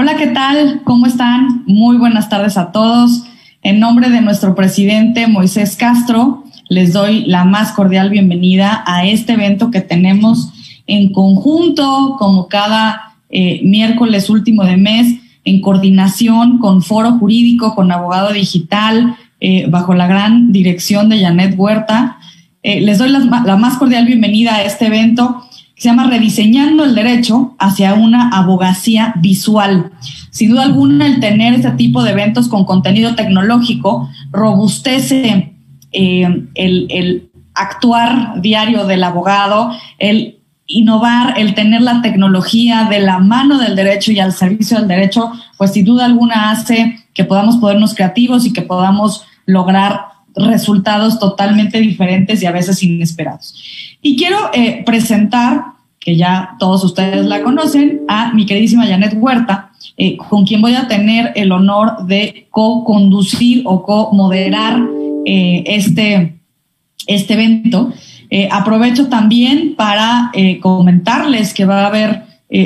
Hola, ¿qué tal? ¿Cómo están? Muy buenas tardes a todos. En nombre de nuestro presidente Moisés Castro, les doy la más cordial bienvenida a este evento que tenemos en conjunto, como cada eh, miércoles último de mes, en coordinación con Foro Jurídico, con Abogado Digital, eh, bajo la gran dirección de Janet Huerta. Eh, les doy la, la más cordial bienvenida a este evento se llama Rediseñando el Derecho hacia una abogacía visual. Sin duda alguna, el tener este tipo de eventos con contenido tecnológico robustece eh, el, actuar diario del abogado, el innovar, el tener la tecnología de la mano del derecho y al servicio del derecho, pues sin duda alguna hace que podamos ponernos creativos y que podamos lograr resultados totalmente diferentes y a veces inesperados. Y quiero eh, presentar, que ya todos ustedes la conocen, a mi queridísima Janet Huerta, eh, con quien voy a tener el honor de co-conducir o co-moderar eh, este, este evento. aprovecho también para comentarles que va a haber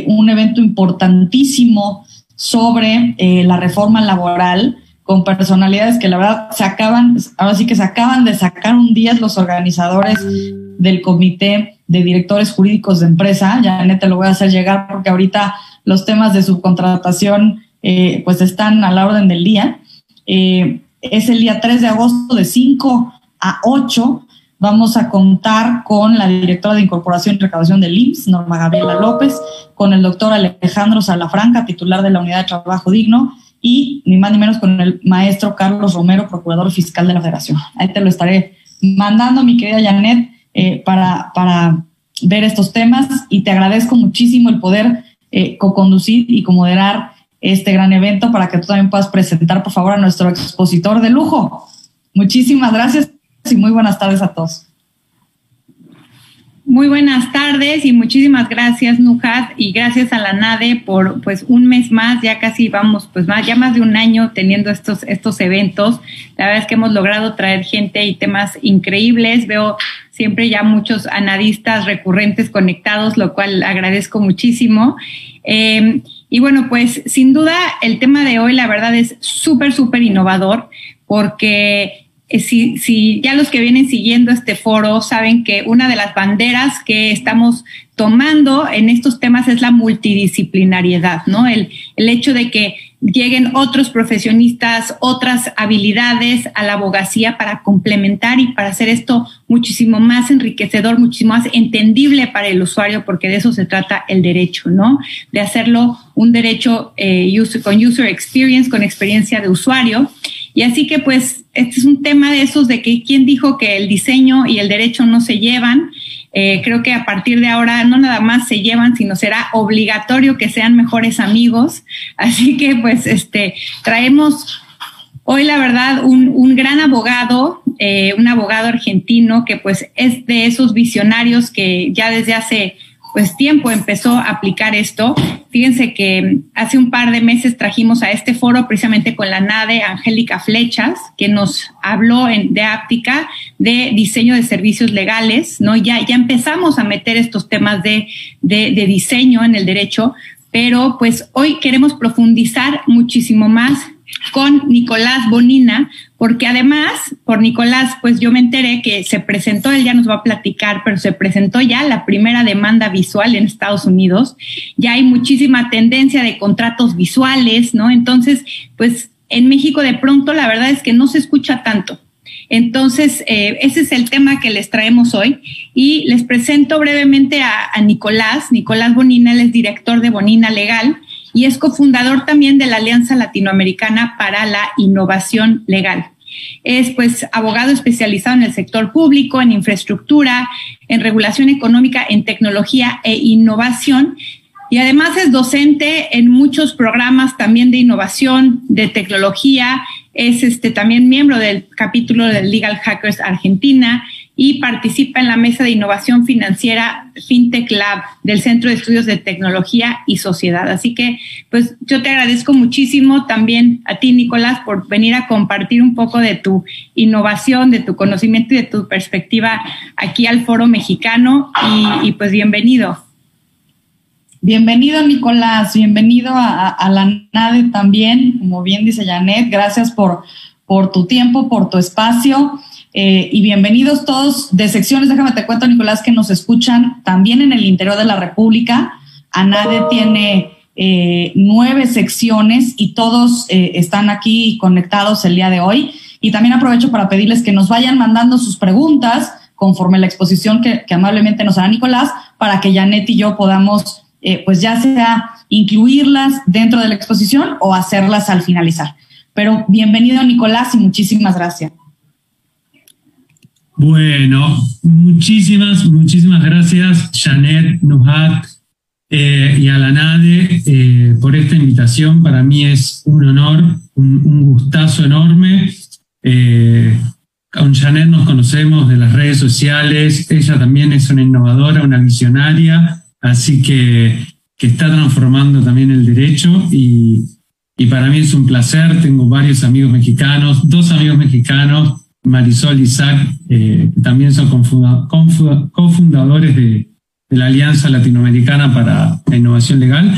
un evento importantísimo sobre la reforma laboral con personalidades que la verdad se acaban, ahora sí que se acaban de sacar un día los organizadores del comité de directores jurídicos de empresa. Ya te lo voy a hacer llegar porque ahorita los temas de subcontratación eh, pues están a la orden del día. Eh, es el día 3 de agosto de 5 a 8. Vamos a contar con la directora de Incorporación y Recaudación del IMSS, Norma Gabriela López, con el doctor Alejandro Salafranca, titular de la Unidad de Trabajo Digno, y ni más ni menos con el maestro Carlos Romero, procurador fiscal de la Federación. Ahí te lo estaré mandando, mi querida Janet, eh, para, para ver estos temas y te agradezco muchísimo el poder eh, co-conducir y co-moderar este gran evento para que tú también puedas presentar, por favor, a nuestro expositor de lujo. Muchísimas gracias y muy buenas tardes a todos. Muy buenas tardes y muchísimas gracias, Nujat, y gracias a la NADE por pues un mes más, ya casi vamos, pues más, ya más de un año teniendo estos, estos eventos. La verdad es que hemos logrado traer gente y temas increíbles. Veo siempre ya muchos analistas recurrentes conectados, lo cual agradezco muchísimo. Em, y bueno, pues sin duda el tema de hoy, la verdad, es súper, súper innovador porque si, si, ya los que vienen siguiendo este foro saben que una de las banderas que estamos tomando en estos temas es la multidisciplinariedad, ¿no? El, el hecho de que lleguen otros profesionistas, otras habilidades a la abogacía para complementar y para hacer esto muchísimo más enriquecedor, muchísimo más entendible para el usuario, porque de eso se trata el derecho, ¿no? De hacerlo un derecho eh, con user experience, con experiencia de usuario. Y así que pues este es un tema de esos de que quién dijo que el diseño y el derecho no se llevan. Eh, creo que a partir de ahora no nada más se llevan, sino será obligatorio que sean mejores amigos. Así que pues este traemos hoy la verdad un, un gran abogado, eh, un abogado argentino que pues es de esos visionarios que ya desde hace pues tiempo empezó a aplicar esto. Fíjense que hace un par de meses trajimos a este foro precisamente con la NADE Angélica Flechas, que nos habló de áptica de diseño de servicios legales, ¿no? Ya, ya empezamos a meter estos temas de, de, de diseño en el derecho, pero pues hoy queremos profundizar muchísimo más con Nicolás Bonina, porque además, por Nicolás, pues yo me enteré que se presentó, él ya nos va a platicar, pero se presentó ya la primera demanda visual en Estados Unidos. Ya hay muchísima tendencia de contratos visuales, ¿no? Entonces, pues en México de pronto la verdad es que no se escucha tanto. Entonces, eh, ese es el tema que les traemos hoy y les presento brevemente a, a Nicolás. Nicolás Bonina, él es director de Bonina Legal y es cofundador también de la Alianza Latinoamericana para la Innovación Legal. Es pues abogado especializado en el sector público, en infraestructura, en regulación económica, en tecnología e innovación. Y además es docente en muchos programas también de innovación, de tecnología. Es este, también miembro del capítulo del Legal Hackers Argentina y participa en la mesa de innovación financiera FinTech Lab del Centro de Estudios de Tecnología y Sociedad. Así que, pues yo te agradezco muchísimo también a ti, Nicolás, por venir a compartir un poco de tu innovación, de tu conocimiento y de tu perspectiva aquí al Foro Mexicano y, pues bienvenido. Bienvenido, Nicolás, bienvenido a, la NADE también, como bien dice Janet, gracias por, por tu tiempo, por tu espacio. Eh, y bienvenidos todos de secciones, déjame te cuento, Nicolás, que nos escuchan también en el interior de la República. ANADE tiene eh, nueve secciones y todos eh, están aquí conectados el día de hoy. Y también aprovecho para pedirles que nos vayan mandando sus preguntas conforme la exposición que, que amablemente nos hará Nicolás, para que Janet y yo podamos eh, pues ya sea incluirlas dentro de la exposición o hacerlas al finalizar. Pero bienvenido Nicolás y muchísimas gracias. Bueno, muchísimas, muchísimas gracias Janet, Nuhat eh, y a la NADE eh, por esta invitación. Para mí es un honor, un, gustazo enorme. con Janet nos conocemos de las redes sociales, ella también es una innovadora, una visionaria Así que, que está transformando también el derecho y, y para mí es un placer. Tengo varios amigos mexicanos, dos amigos mexicanos, Marisol Isaac, eh, también son cofundadores de, de la Alianza Latinoamericana para la Innovación Legal.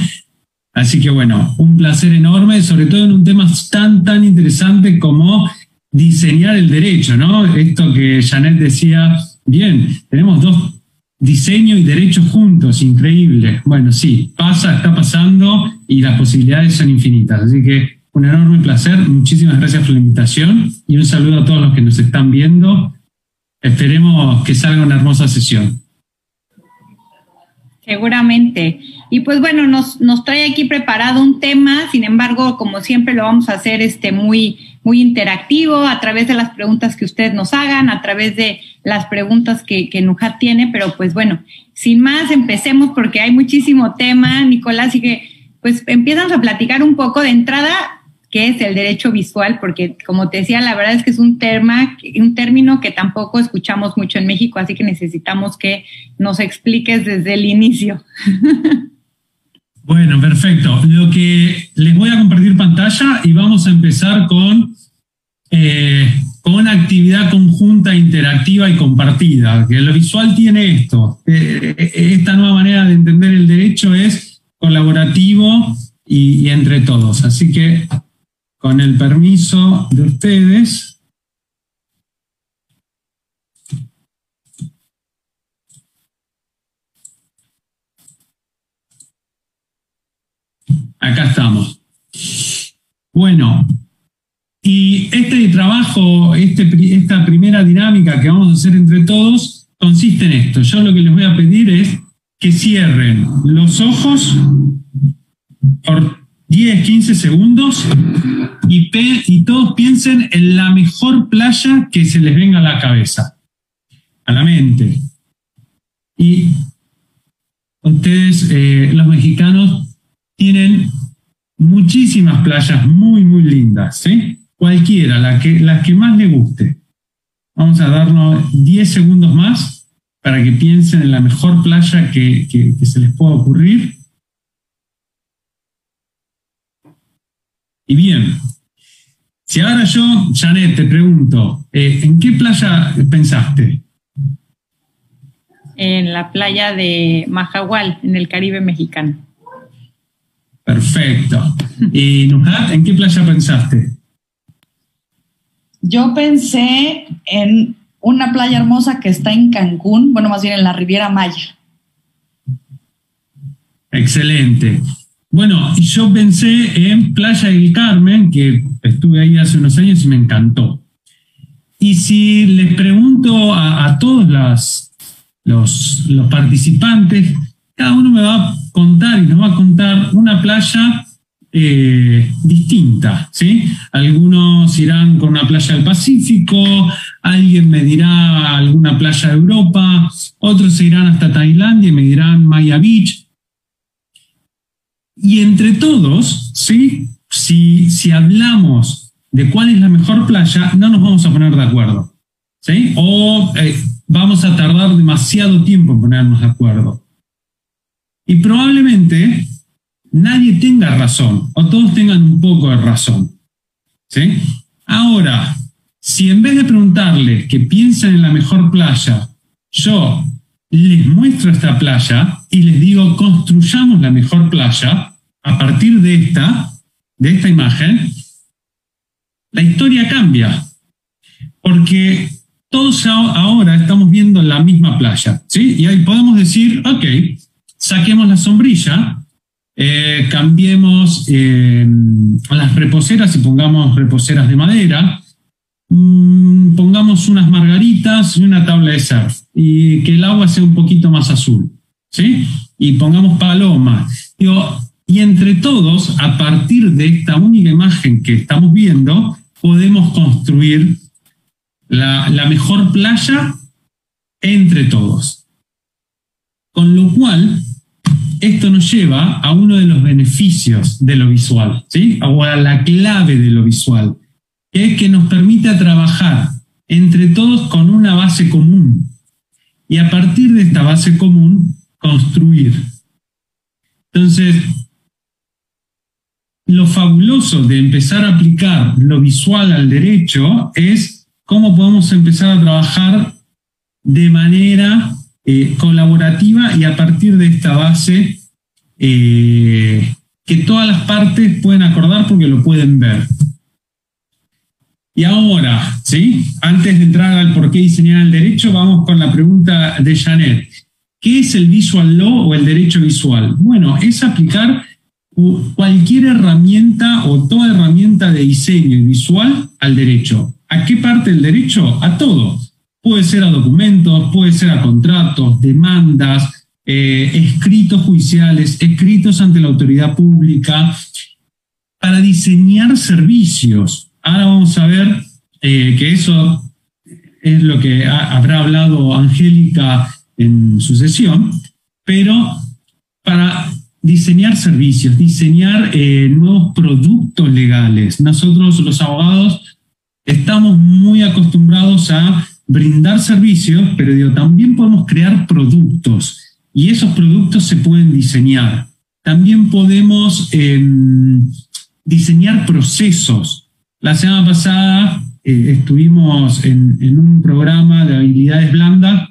Así que bueno, un placer enorme, sobre todo en un tema tan, tan interesante como diseñar el derecho, ¿no? Esto que Janet decía, bien, tenemos dos diseño y derecho juntos, increíble. Bueno, sí, pasa, está pasando y las posibilidades son infinitas. Así que un enorme placer, muchísimas gracias por la invitación y un saludo a todos los que nos están viendo. Esperemos que salga una hermosa sesión. Seguramente. Y pues bueno, nos, nos trae aquí preparado un tema, sin embargo, como siempre lo vamos a hacer este muy, muy interactivo a través de las preguntas que ustedes nos hagan, a través de las preguntas que, que Nujat tiene, pero pues bueno, sin más, empecemos porque hay muchísimo tema, Nicolás, y que pues empiezan a platicar un poco de entrada qué es el derecho visual, porque como te decía, la verdad es que es un tema, un término que tampoco escuchamos mucho en México, así que necesitamos que nos expliques desde el inicio. Bueno, perfecto. Lo que les voy a compartir pantalla y vamos a empezar con, eh, con una actividad conjunta, interactiva y compartida. Que lo visual tiene esto. Eh, esta nueva manera de entender el derecho es colaborativo y entre todos. Así que con el permiso de ustedes, acá estamos. Bueno, y este trabajo, este, esta primera dinámica que vamos a hacer entre todos, consiste en esto. Yo lo que les voy a pedir es que cierren los ojos por 10, 15 segundos y, todos piensen en la mejor playa que se les venga a la cabeza, a la mente. Y ustedes, eh, los mexicanos, tienen muchísimas playas muy, muy lindas, ¿sí? Cualquiera, la que, las que más les guste. Vamos a darnos 10 segundos más para que piensen en la mejor playa que, que se les pueda ocurrir. Y bien, si ahora yo, Janet, te pregunto, eh, ¿en qué playa pensaste? En la playa de Majahual, en el Caribe mexicano. Perfecto. ¿Y Nujat, en qué playa pensaste? Yo pensé en una playa hermosa que está en Cancún, bueno, más bien en la Riviera Maya. Excelente. Bueno, yo pensé en Playa del Carmen, que estuve ahí hace unos años y me encantó. Y si les pregunto a, todos los, participantes, cada uno me va a contar y nos va a contar una playa eh, distinta, ¿sí? Algunos irán con una playa del Pacífico, alguien me dirá alguna playa de Europa, otros se irán hasta Tailandia y me dirán Maya Beach. Y entre todos, ¿sí? si, si hablamos de cuál es la mejor playa, no nos vamos a poner de acuerdo. ¿sí? O eh, vamos a tardar demasiado tiempo en ponernos de acuerdo. Y probablemente nadie tenga razón, o todos tengan un poco de razón. ¿sí? Ahora, si en vez de preguntarle que piensen en la mejor playa, yo les muestro esta playa y les digo, construyamos la mejor playa a partir de esta, de esta imagen, la historia cambia. Porque todos ahora estamos viendo la misma playa, ¿sí? Y ahí podemos decir, ok, saquemos la sombrilla, eh, cambiemos eh, las reposeras y pongamos reposeras de madera, mm, pongamos unas margaritas y una tabla de surf, y que el agua sea un poquito más azul, ¿sí? Y pongamos palomas. Y entre todos, a partir de esta única imagen que estamos viendo, podemos construir la, mejor playa entre todos. Con lo cual, esto nos lleva a uno de los beneficios de lo visual, ¿sí? o a la clave de lo visual, que es que nos permite trabajar entre todos con una base común y a partir de esta base común construir. Entonces, lo fabuloso de empezar a aplicar lo visual al derecho es cómo podemos empezar a trabajar de manera eh, colaborativa y a partir de esta base eh, que todas las partes pueden acordar porque lo pueden ver. Y ahora, ¿sí? Antes de entrar al por qué diseñar el derecho, vamos con la pregunta de Janet. ¿Qué es el visual law o el derecho visual? Bueno, es aplicar cualquier herramienta o toda herramienta de diseño visual al derecho. ¿A qué parte del derecho? A todo. Puede ser a documentos, puede ser a contratos, demandas, eh, escritos judiciales, escritos ante la autoridad pública, para diseñar servicios. Ahora vamos a ver eh, que eso es lo que habrá hablado Angélica en su sesión, pero para diseñar servicios, diseñar eh, nuevos productos legales. Nosotros los abogados estamos muy acostumbrados a brindar servicios, pero también podemos crear productos y esos productos se pueden diseñar. También podemos em, diseñar procesos. La semana pasada eh, estuvimos en, un programa de habilidades blandas.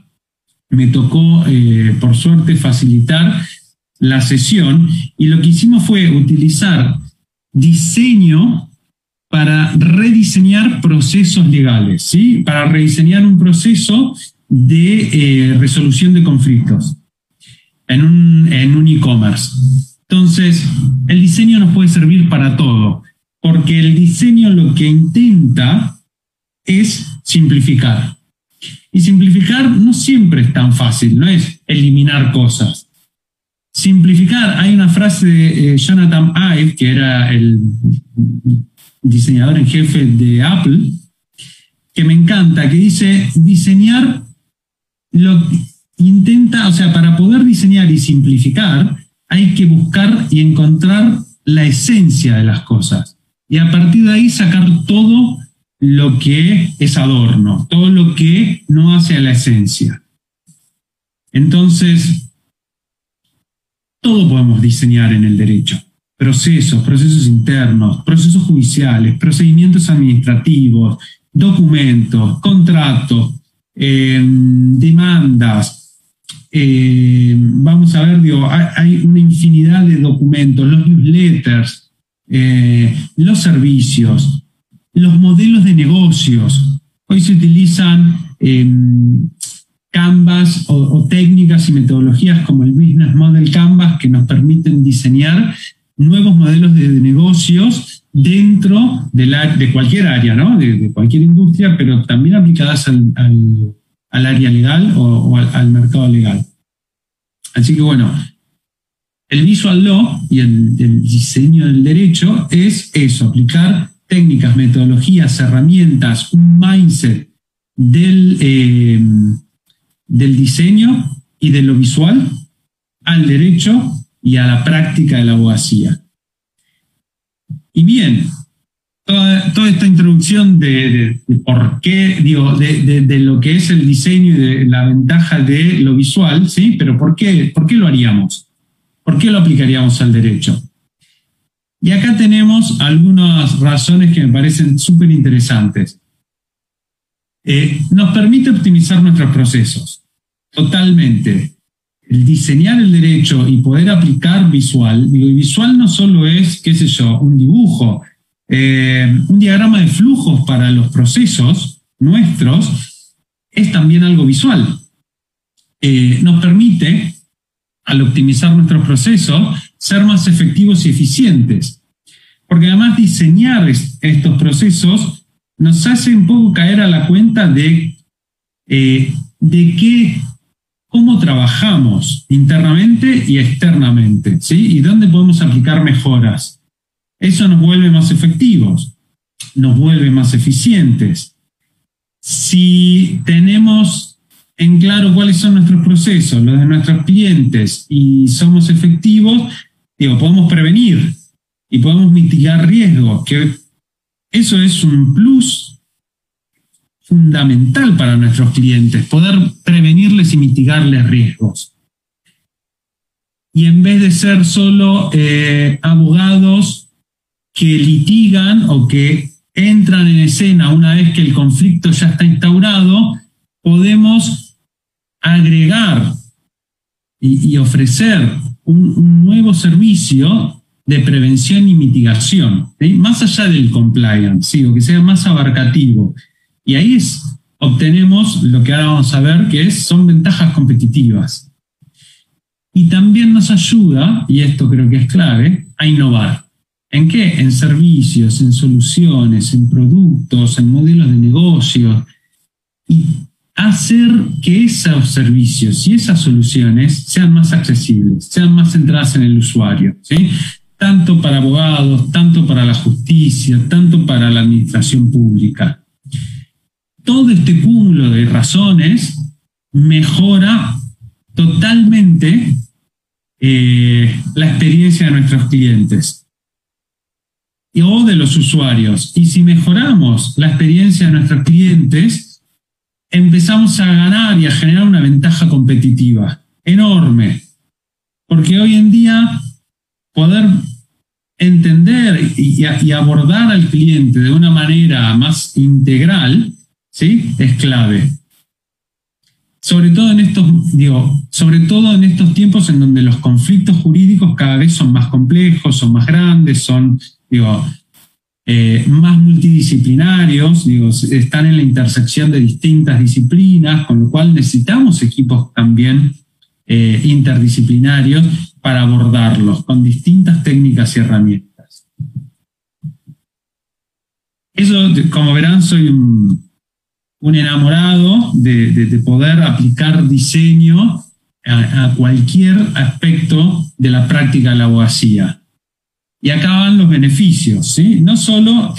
Me tocó, eh, por suerte, facilitar la sesión y lo que hicimos fue utilizar diseño para rediseñar procesos legales, ¿sí? para rediseñar un proceso de eh, resolución de conflictos en un e-commerce. Entonces, el diseño nos puede servir para todo, porque el diseño lo que intenta es simplificar. Y simplificar no siempre es tan fácil, no es eliminar cosas. Simplificar, hay una frase de eh, Jonathan Ive, que era el diseñador en jefe de Apple, que me encanta, que dice, diseñar lo intenta, o sea, para poder diseñar y simplificar, hay que buscar y encontrar la esencia de las cosas. Y a partir de ahí sacar todo lo que es adorno, todo lo que no hace a la esencia. Entonces, todo podemos diseñar en el derecho procesos, procesos internos, procesos judiciales, procedimientos administrativos, documentos, contratos, em, demandas. Em, vamos a ver, digo, hay, una infinidad de documentos, los newsletters, eh, los servicios, los modelos de negocios. Hoy se utilizan em, Canvas o, técnicas y metodologías como el Business Model Canvas que nos permiten diseñar nuevos modelos de, negocios dentro de, la, de cualquier área, ¿no? de, cualquier industria, pero también aplicadas al, al, área legal o, al, mercado legal. Así que bueno, el visual law y el, diseño del derecho es eso, aplicar técnicas, metodologías, herramientas, un mindset del, eh, del diseño y de lo visual al derecho y a la práctica de la abogacía. Y bien, toda, esta introducción de, por qué, digo, de, lo que es el diseño y de la ventaja de lo visual, ¿sí? Pero ¿por qué, por qué lo haríamos? ¿Por qué lo aplicaríamos al derecho? Y acá tenemos algunas razones que me parecen súper interesantes. Eh, nos permite optimizar nuestros procesos. Totalmente. El diseñar el derecho y poder aplicar visual, digo, y visual no solo es, qué sé yo, un dibujo, eh, un diagrama de flujos para los procesos nuestros, es también algo visual. Eh, nos permite, al optimizar nuestros procesos, ser más efectivos y eficientes. Porque además diseñar estos procesos nos hace un poco caer a la cuenta de, eh, de qué, cómo trabajamos internamente y externamente, ¿sí? Y dónde podemos aplicar mejoras. Eso nos vuelve más efectivos, nos vuelve más eficientes. Si tenemos en claro cuáles son nuestros procesos, los de nuestros clientes, y somos efectivos, digo, podemos prevenir y podemos mitigar riesgos, que eso es un plus fundamental para nuestros clientes, poder prevenirles y mitigarles riesgos. Y en vez de ser solo eh, abogados que litigan o que entran en escena una vez que el conflicto ya está instaurado, podemos agregar y, ofrecer un, nuevo servicio de prevención y mitigación, más allá del compliance, o que sea más abarcativo. Y ahí obtenemos lo que ahora vamos a ver, que es, son ventajas competitivas. Y también nos ayuda, y esto creo que es clave, a innovar. ¿En qué? En servicios, en soluciones, en productos, en modelos de negocio. Y hacer que esos servicios y esas soluciones sean más accesibles, sean más centradas en el usuario, ¿sí? tanto para abogados, tanto para la justicia, tanto para la administración pública. Todo este cúmulo de razones mejora totalmente eh, la experiencia de nuestros clientes o de los usuarios. Y si mejoramos la experiencia de nuestros clientes, empezamos a ganar y a generar una ventaja competitiva enorme. Porque hoy en día poder entender y, abordar al cliente de una manera más integral, ¿sí? Es clave. Sobre todo en estos, digo, sobre todo en estos tiempos en donde los conflictos jurídicos cada vez son más complejos, son más grandes, son, digo, eh, más multidisciplinarios, digo, están en la intersección de distintas disciplinas, con lo cual necesitamos equipos también eh, interdisciplinarios para abordarlos con distintas técnicas y herramientas. Eso, como verán, soy un, enamorado de, poder aplicar diseño a cualquier aspecto de la práctica de la abogacía. Y acá van los beneficios, ¿sí? No solo,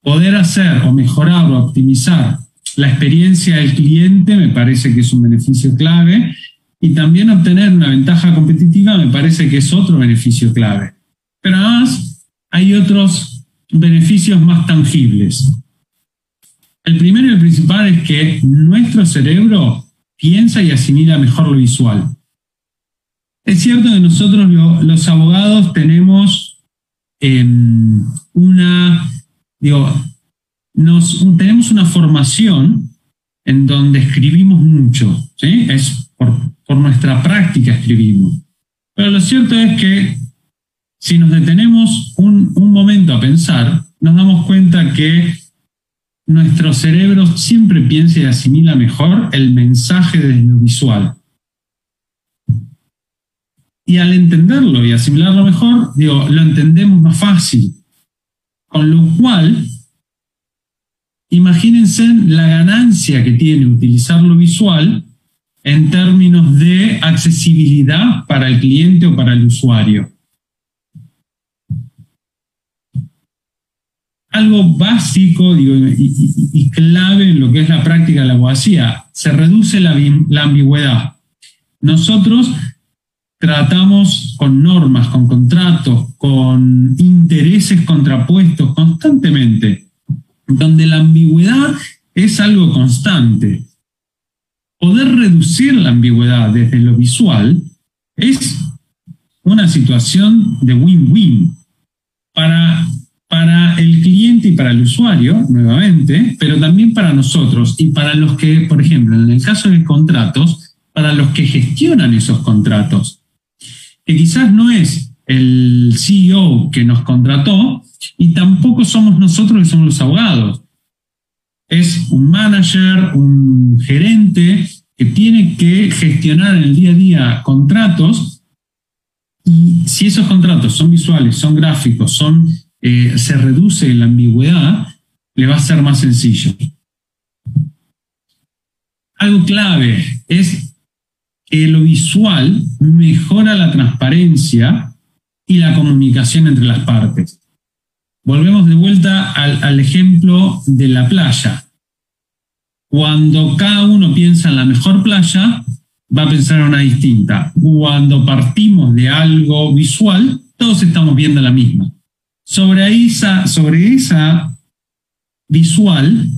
poder hacer o mejorar o optimizar la experiencia del cliente me parece que es un beneficio clave y también obtener una ventaja competitiva me parece que es otro beneficio clave. Pero además hay otros beneficios más tangibles. El primero y el principal es que nuestro cerebro piensa y asimila mejor lo visual. Es cierto que nosotros los abogados tenemos em, una, digo, nos, tenemos una formación en donde escribimos mucho, ¿sí? Es por, nuestra práctica escribimos. Pero lo cierto es que si nos detenemos un, un momento a pensar, nos damos cuenta que nuestro cerebro siempre piensa y asimila mejor el mensaje desde lo visual. Y al entenderlo y asimilarlo mejor, digo, lo entendemos más fácil. Con lo cual, imagínense la ganancia que tiene utilizar lo visual en términos de accesibilidad para el cliente o para el usuario. Algo básico y, clave en lo que es la práctica de la abogacía, se reduce la, la ambigüedad. Nosotros tratamos con normas, con contratos, con intereses contrapuestos constantemente, donde la ambigüedad es algo constante. Poder reducir la ambigüedad desde lo visual es una situación de win-win para, para el cliente y para el usuario, nuevamente, pero también para nosotros y para los que, por ejemplo, en el caso de contratos, para los que gestionan esos contratos, que quizás no es el CEO que nos contrató y tampoco somos nosotros que somos los abogados. Es un manager, un gerente que tiene que gestionar en el día a día contratos y si esos contratos son visuales, son gráficos, son eh, se reduce la ambigüedad, le va a ser más sencillo. Algo clave es que lo visual mejora la transparencia y la comunicación entre las partes. Volvemos de vuelta al, al ejemplo de la playa. Cuando cada uno piensa en la mejor playa, va a pensar en una distinta. Cuando partimos de algo visual, todos estamos viendo la misma sobre esa, sobre esa visual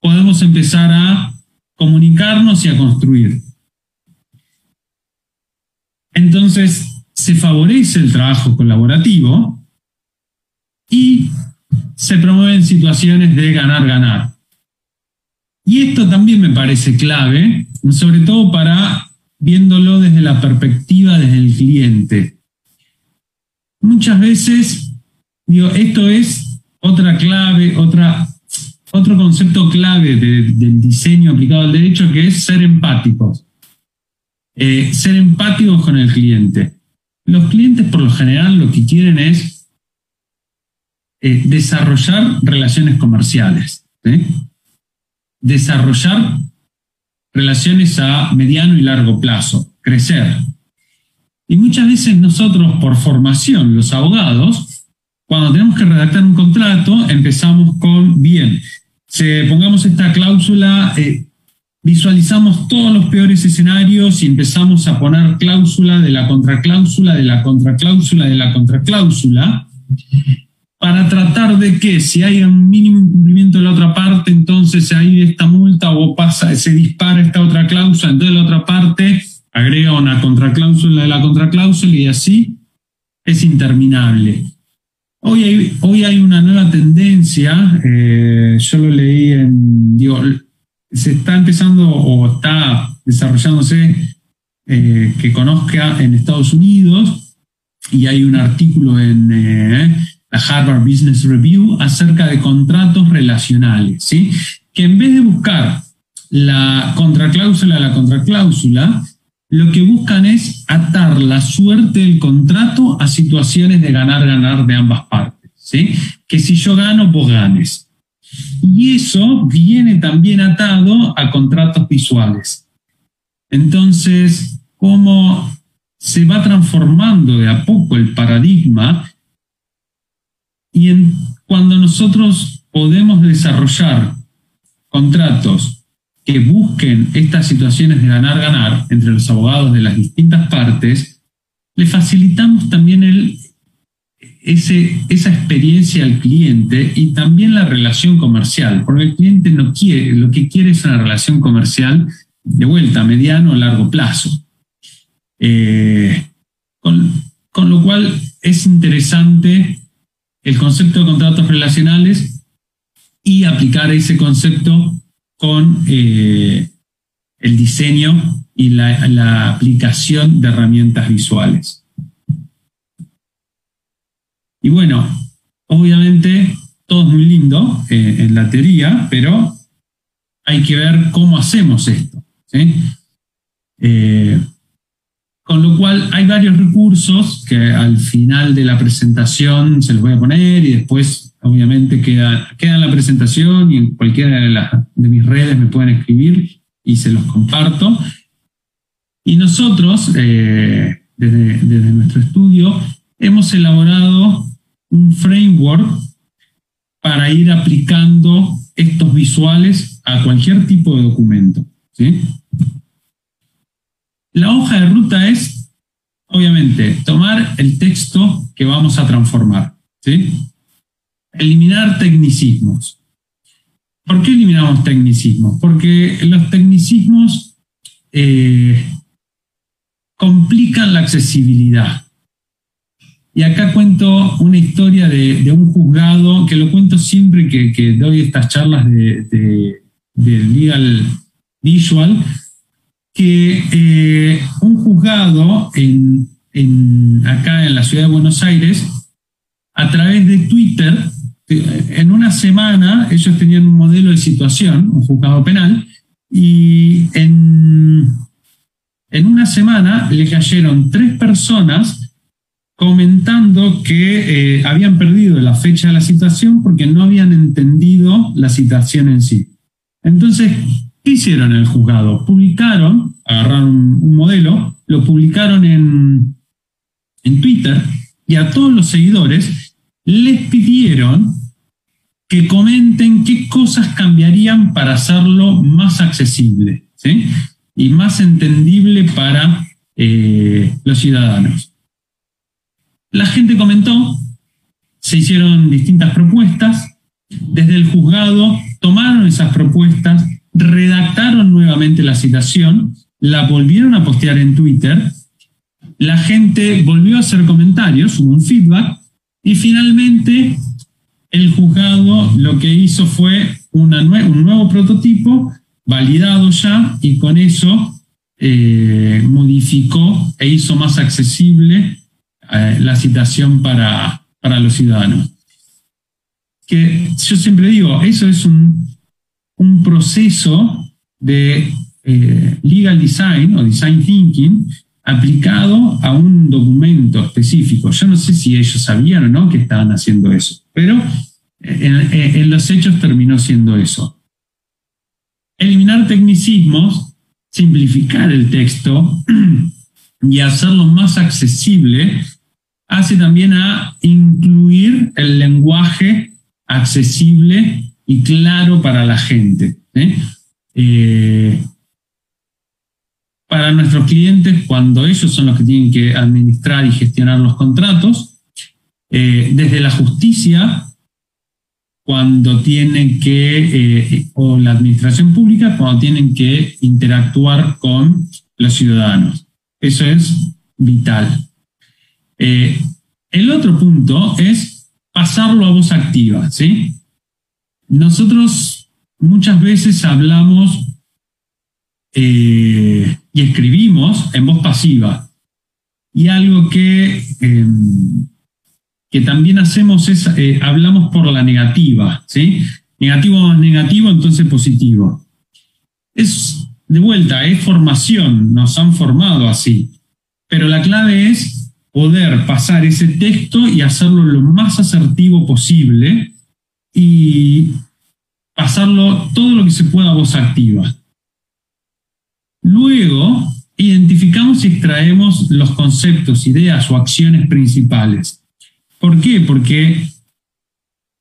podemos empezar a comunicarnos y a construir. Entonces, se favorece el trabajo colaborativo y se promueven situaciones de ganar-ganar. Y esto también me parece clave, sobre todo para viéndolo desde la perspectiva del cliente. Muchas veces Digo, esto es otra clave, otra, otro concepto clave del diseño aplicado al derecho, que es ser empáticos. Eh, ser empáticos con el cliente. Los clientes, por lo general, lo que quieren es eh, desarrollar relaciones comerciales. Desarrollar relaciones a mediano y largo plazo, crecer. Y muchas veces nosotros, por formación, los abogados, cuando tenemos que redactar un contrato, empezamos con, bien, se, pongamos esta cláusula, eh, visualizamos todos los peores escenarios y empezamos a poner cláusula de la contracláusula, de la contracláusula, de la contracláusula, para tratar de que si hay un mínimo incumplimiento de la otra parte, entonces hay esta multa o pasa, se dispara esta otra cláusula, entonces la otra parte agrega una contracláusula de la contracláusula y así es interminable. Hoy hay, hoy hay una nueva tendencia, eh, yo lo leí en, digo, se está empezando o está desarrollándose eh, que conozca en Estados Unidos y hay un artículo en eh, la Harvard Business Review acerca de contratos relacionales, ¿sí? que en vez de buscar la contracláusula a la contracláusula, lo que buscan es atar la suerte del contrato a situaciones de ganar-ganar de ambas partes. ¿sí? Que si yo gano, vos ganes. Y eso viene también atado a contratos visuales. Entonces, cómo se va transformando de a poco el paradigma y cuando nosotros podemos desarrollar contratos que busquen estas situaciones de ganar-ganar entre los abogados de las distintas partes, le facilitamos también ese, esa experiencia al cliente y también la relación comercial, porque el cliente no quiere, lo que quiere es una relación comercial de vuelta a mediano o largo plazo. Eh, con, con lo cual es interesante el concepto de contratos relacionales y aplicar ese concepto con eh, el diseño y la, aplicación de herramientas visuales. Y bueno, obviamente todo es muy lindo eh, en la teoría, pero hay que ver cómo hacemos esto. Eh, con lo cual hay varios recursos que al final de la presentación se los voy a poner y después obviamente queda, queda en la presentación y en cualquiera de, mis redes me pueden escribir y se los comparto. Y nosotros, eh, desde, desde nuestro estudio, hemos elaborado un framework para ir aplicando estos visuales a cualquier tipo de documento. ¿sí? La hoja de ruta es, obviamente, tomar el texto que vamos a transformar. ¿sí? Eliminar tecnicismos. ¿Por qué eliminamos tecnicismos? Porque los tecnicismos eh, complican la accesibilidad. Y acá cuento una historia de, un juzgado, que lo cuento siempre que, doy estas charlas de, Legal Visual, que eh, un juzgado en, acá en la ciudad de Buenos Aires, a través de Twitter, en una semana ellos tenían un modelo de situación, un juzgado penal, y en, en una semana le cayeron tres personas comentando que eh, habían perdido la fecha de la citación porque no habían entendido la citación en sí. Entonces, ¿qué hicieron en el juzgado? Publicaron, agarraron un modelo, lo publicaron en, en Twitter y a todos los seguidores les pidieron que comenten qué cosas cambiarían para hacerlo más accesible y más entendible para eh, los ciudadanos. La gente comentó, se hicieron distintas propuestas, desde el juzgado tomaron esas propuestas, redactaron nuevamente la citación, la volvieron a postear en Twitter, la gente volvió a hacer comentarios, hubo un feedback, y finalmente el juzgado lo que hizo fue un nuevo prototipo validado ya y con eso eh, modificó e hizo más accesible eh, la citación para, para los ciudadanos. Que yo siempre digo, eso es un, un proceso de eh, legal design o design thinking aplicado a un documento específico. Yo no sé si ellos sabían o no que estaban haciendo eso, pero en, los hechos terminó siendo eso. Eliminar tecnicismos, simplificar el texto y hacerlo más accesible hace también a incluir el lenguaje accesible y claro para la gente. Eh, para nuestros clientes, cuando ellos son los que tienen que administrar y gestionar los contratos, eh, desde la justicia, cuando tienen que, eh, o la administración pública, cuando tienen que interactuar con los ciudadanos. Eso es vital. Eh, el otro punto es pasarlo a voz activa, ¿sí? Nosotros muchas veces hablamos y escribimos en voz pasiva. Y algo que, em, que también hacemos es, eh, hablamos por la negativa, ¿sí? Negativo más negativo, entonces positivo. Es, de vuelta, es formación, nos han formado así. Pero la clave es poder pasar ese texto y hacerlo lo más asertivo posible y pasarlo todo lo que se pueda a voz activa. Luego, identificamos y extraemos los conceptos, ideas o acciones principales. ¿Por qué? Porque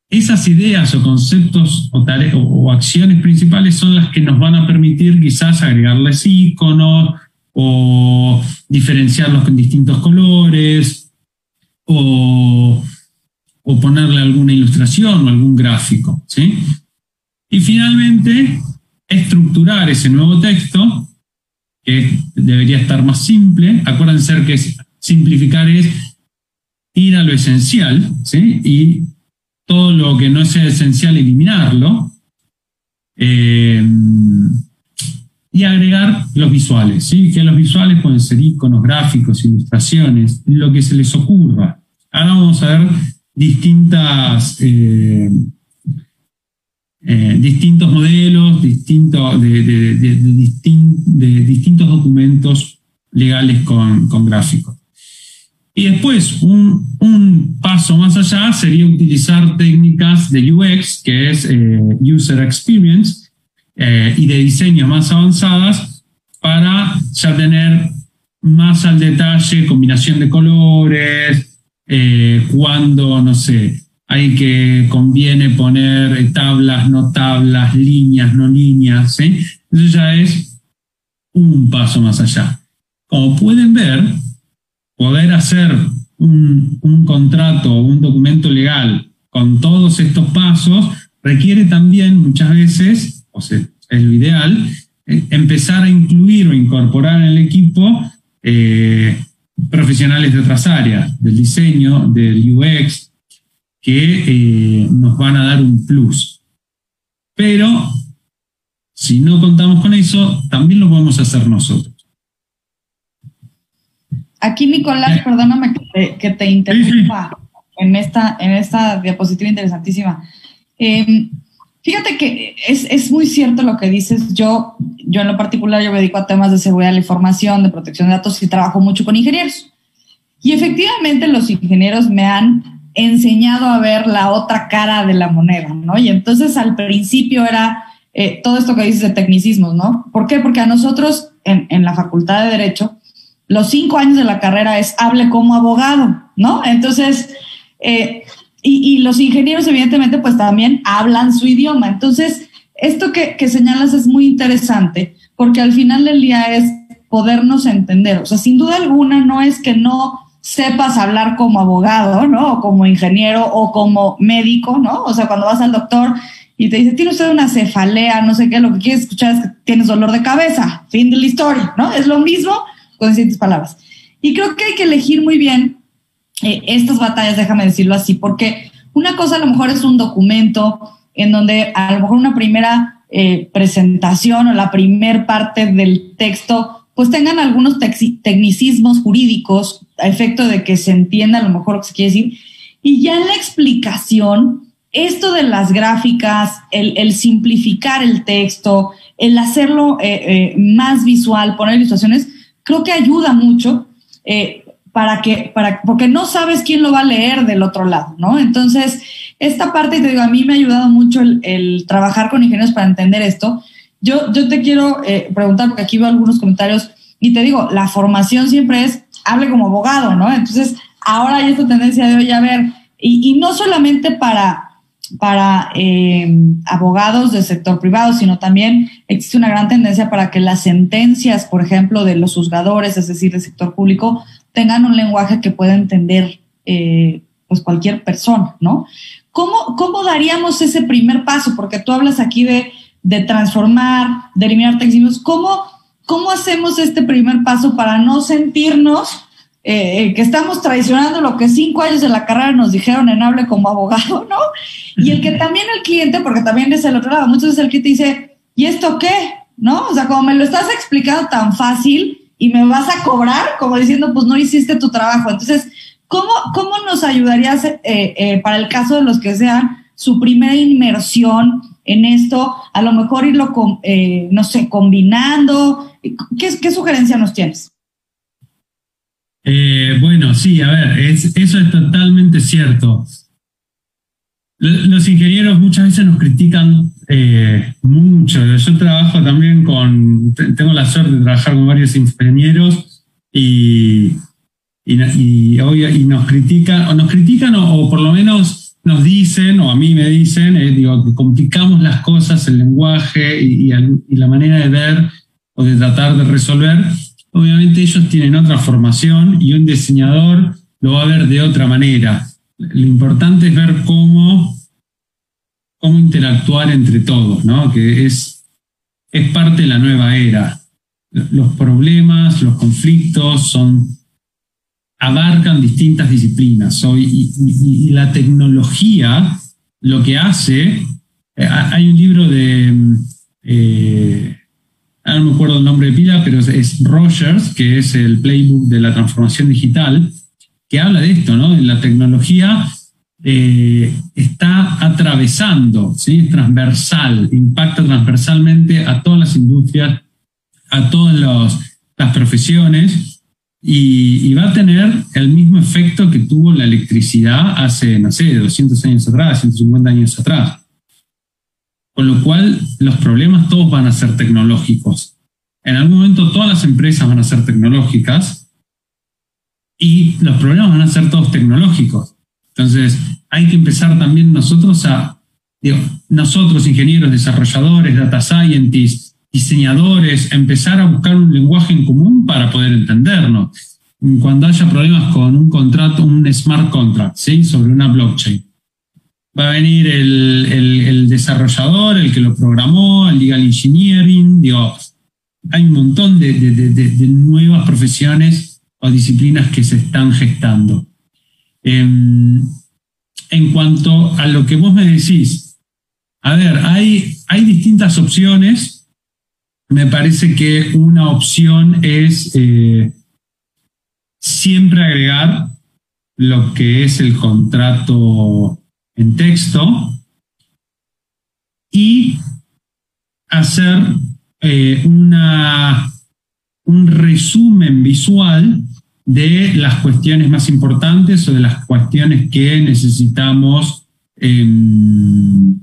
esas ideas o conceptos o, o, acciones principales son las que nos van a permitir quizás agregarles iconos, o diferenciarlos con distintos colores, o, ponerle alguna ilustración o algún gráfico. ¿sí? Y finalmente, estructurar ese nuevo texto, que debería estar más simple. Acuérdense que simplificar es ir a lo esencial, y todo lo que no sea esencial eliminarlo. Eh, y agregar los visuales, ¿sí? que los visuales pueden ser iconos, gráficos, ilustraciones, lo que se les ocurra. Ahora vamos a ver distintas, eh, eh, distintos modelos de, distintos documentos legales con, gráficos. Y después, un, paso más allá sería utilizar técnicas de UX, que es eh, User Experience, eh, y de diseño más avanzadas para ya tener más al detalle combinación de colores, eh, cuando, no sé, hay que conviene poner tablas, no tablas, líneas, no líneas, ¿sí? Eso ya es un paso más allá. Como pueden ver, poder hacer un, un contrato un documento legal con todos estos pasos requiere también muchas veces o sea, es lo ideal, eh, empezar a incluir o incorporar en el equipo eh, profesionales de otras áreas, del diseño, del UX, que eh, nos van a dar un plus. Pero si no contamos con eso, también lo podemos hacer nosotros. Aquí, Nicolás, perdóname que te, interrumpa en esta, en esta diapositiva interesantísima. Em, fíjate que es, es, muy cierto lo que dices. Yo, yo en lo particular, yo me dedico a temas de seguridad de la información, de protección de datos y trabajo mucho con ingenieros. Y efectivamente los ingenieros me han enseñado a ver la otra cara de la moneda, ¿no? Y entonces al principio era eh, todo esto que dices de tecnicismos, ¿no? ¿Por qué? Porque a nosotros en, en la Facultad de Derecho, los cinco años de la carrera es hable como abogado, ¿no? Entonces, eh, y, los ingenieros evidentemente pues también hablan su idioma. Entonces, esto que, que señalas es muy interesante porque al final del día es podernos entender. O sea, sin duda alguna no es que no sepas hablar como abogado, ¿no? O como ingeniero o como médico, ¿no? O sea, cuando vas al doctor y te dice, tiene usted una cefalea, no sé qué, lo que quieres escuchar es que tienes dolor de cabeza, fin de la historia, ¿no? Es lo mismo con distintas palabras. Y creo que hay que elegir muy bien eh, estas batallas, déjame decirlo así, porque una cosa a lo mejor es un documento en donde a lo mejor una primera eh, presentación o la primer parte del texto pues tengan algunos tecnicismos jurídicos a efecto de que se entienda a lo mejor lo que se quiere decir. Y ya en la explicación, esto de las gráficas, el, simplificar el texto, el hacerlo eh, más visual, poner ilustraciones, creo que ayuda mucho eh, para que, para, porque no sabes quién lo va a leer del otro lado, ¿no? Entonces, esta parte, te digo, a mí me ha ayudado mucho el, trabajar con ingenieros para entender esto. Yo, yo te quiero eh, preguntar, porque aquí veo algunos comentarios, y te digo, la formación siempre es, hable como abogado, ¿no? Entonces, ahora hay esta tendencia de, hoy a ver, y, y no solamente para, para eh, abogados del sector privado, sino también existe una gran tendencia para que las sentencias, por ejemplo, de los juzgadores, es decir, del sector público, tengan un lenguaje que pueda entender eh, pues cualquier persona, ¿no? ¿Cómo, ¿Cómo daríamos ese primer paso? Porque tú hablas aquí de, de transformar, de eliminar tecnicismos. ¿Cómo, ¿Cómo hacemos este primer paso para no sentirnos eh, eh, que estamos traicionando lo que cinco años de la carrera nos dijeron en hable como abogado, ¿no? Y el que también el cliente, porque también es el otro lado, muchas veces el cliente dice, ¿y esto qué? ¿No? O sea, como me lo estás explicando tan fácil y me vas a cobrar, como diciendo, pues no hiciste tu trabajo. Entonces, ¿cómo, cómo nos ayudarías eh, para el caso de los que sean su primera inmersión en esto, a lo mejor irlo, con, no sé, combinando? ¿Qué, ¿Qué sugerencia nos tienes? Eh, bueno, sí, a ver, eso es totalmente cierto. Los ingenieros muchas veces nos critican eh, mucho. Yo trabajo también con, tengo la suerte de trabajar con varios ingenieros y, y, nos critican, o nos critican o, por lo menos nos dicen, o a mí me dicen, eh, digo, que complicamos las cosas, el lenguaje y la manera de ver o de tratar de resolver obviamente ellos tienen otra formación y un diseñador lo va a ver de otra manera. Lo importante es ver cómo, cómo interactuar entre todos, ¿no? que es, es parte de la nueva era. Los problemas, los conflictos son, abarcan distintas disciplinas hoy y, la tecnología lo que hace, eh, hay un libro de... Eh, no me acuerdo el nombre de pila, pero es, Rogers, que es el playbook de la transformación digital, que habla de esto, ¿no? La tecnología eh, está atravesando, ¿sí? transversal, impacta transversalmente a todas las industrias, a todas las profesiones y, y, va a tener el mismo efecto que tuvo la electricidad hace, no sé, 200 años atrás, 150 años atrás. Con lo cual, los problemas todos van a ser tecnológicos. En algún momento todas las empresas van a ser tecnológicas y los problemas van a ser todos tecnológicos. Entonces, hay que empezar también nosotros a, digo, nosotros ingenieros, desarrolladores, data scientists, diseñadores, empezar a buscar un lenguaje en común para poder entendernos. Cuando haya problemas con un contrato, un smart contract, ¿sí? Sobre una blockchain va a venir el, desarrollador, el que lo programó, el legal engineering, digo, hay un montón de, nuevas profesiones o disciplinas que se están gestando. Em, en cuanto a lo que vos me decís, a ver, hay, hay distintas opciones. Me parece que una opción es eh, siempre agregar lo que es el contrato en texto y hacer eh, una, un resumen visual de las cuestiones más importantes o de las cuestiones que necesitamos em,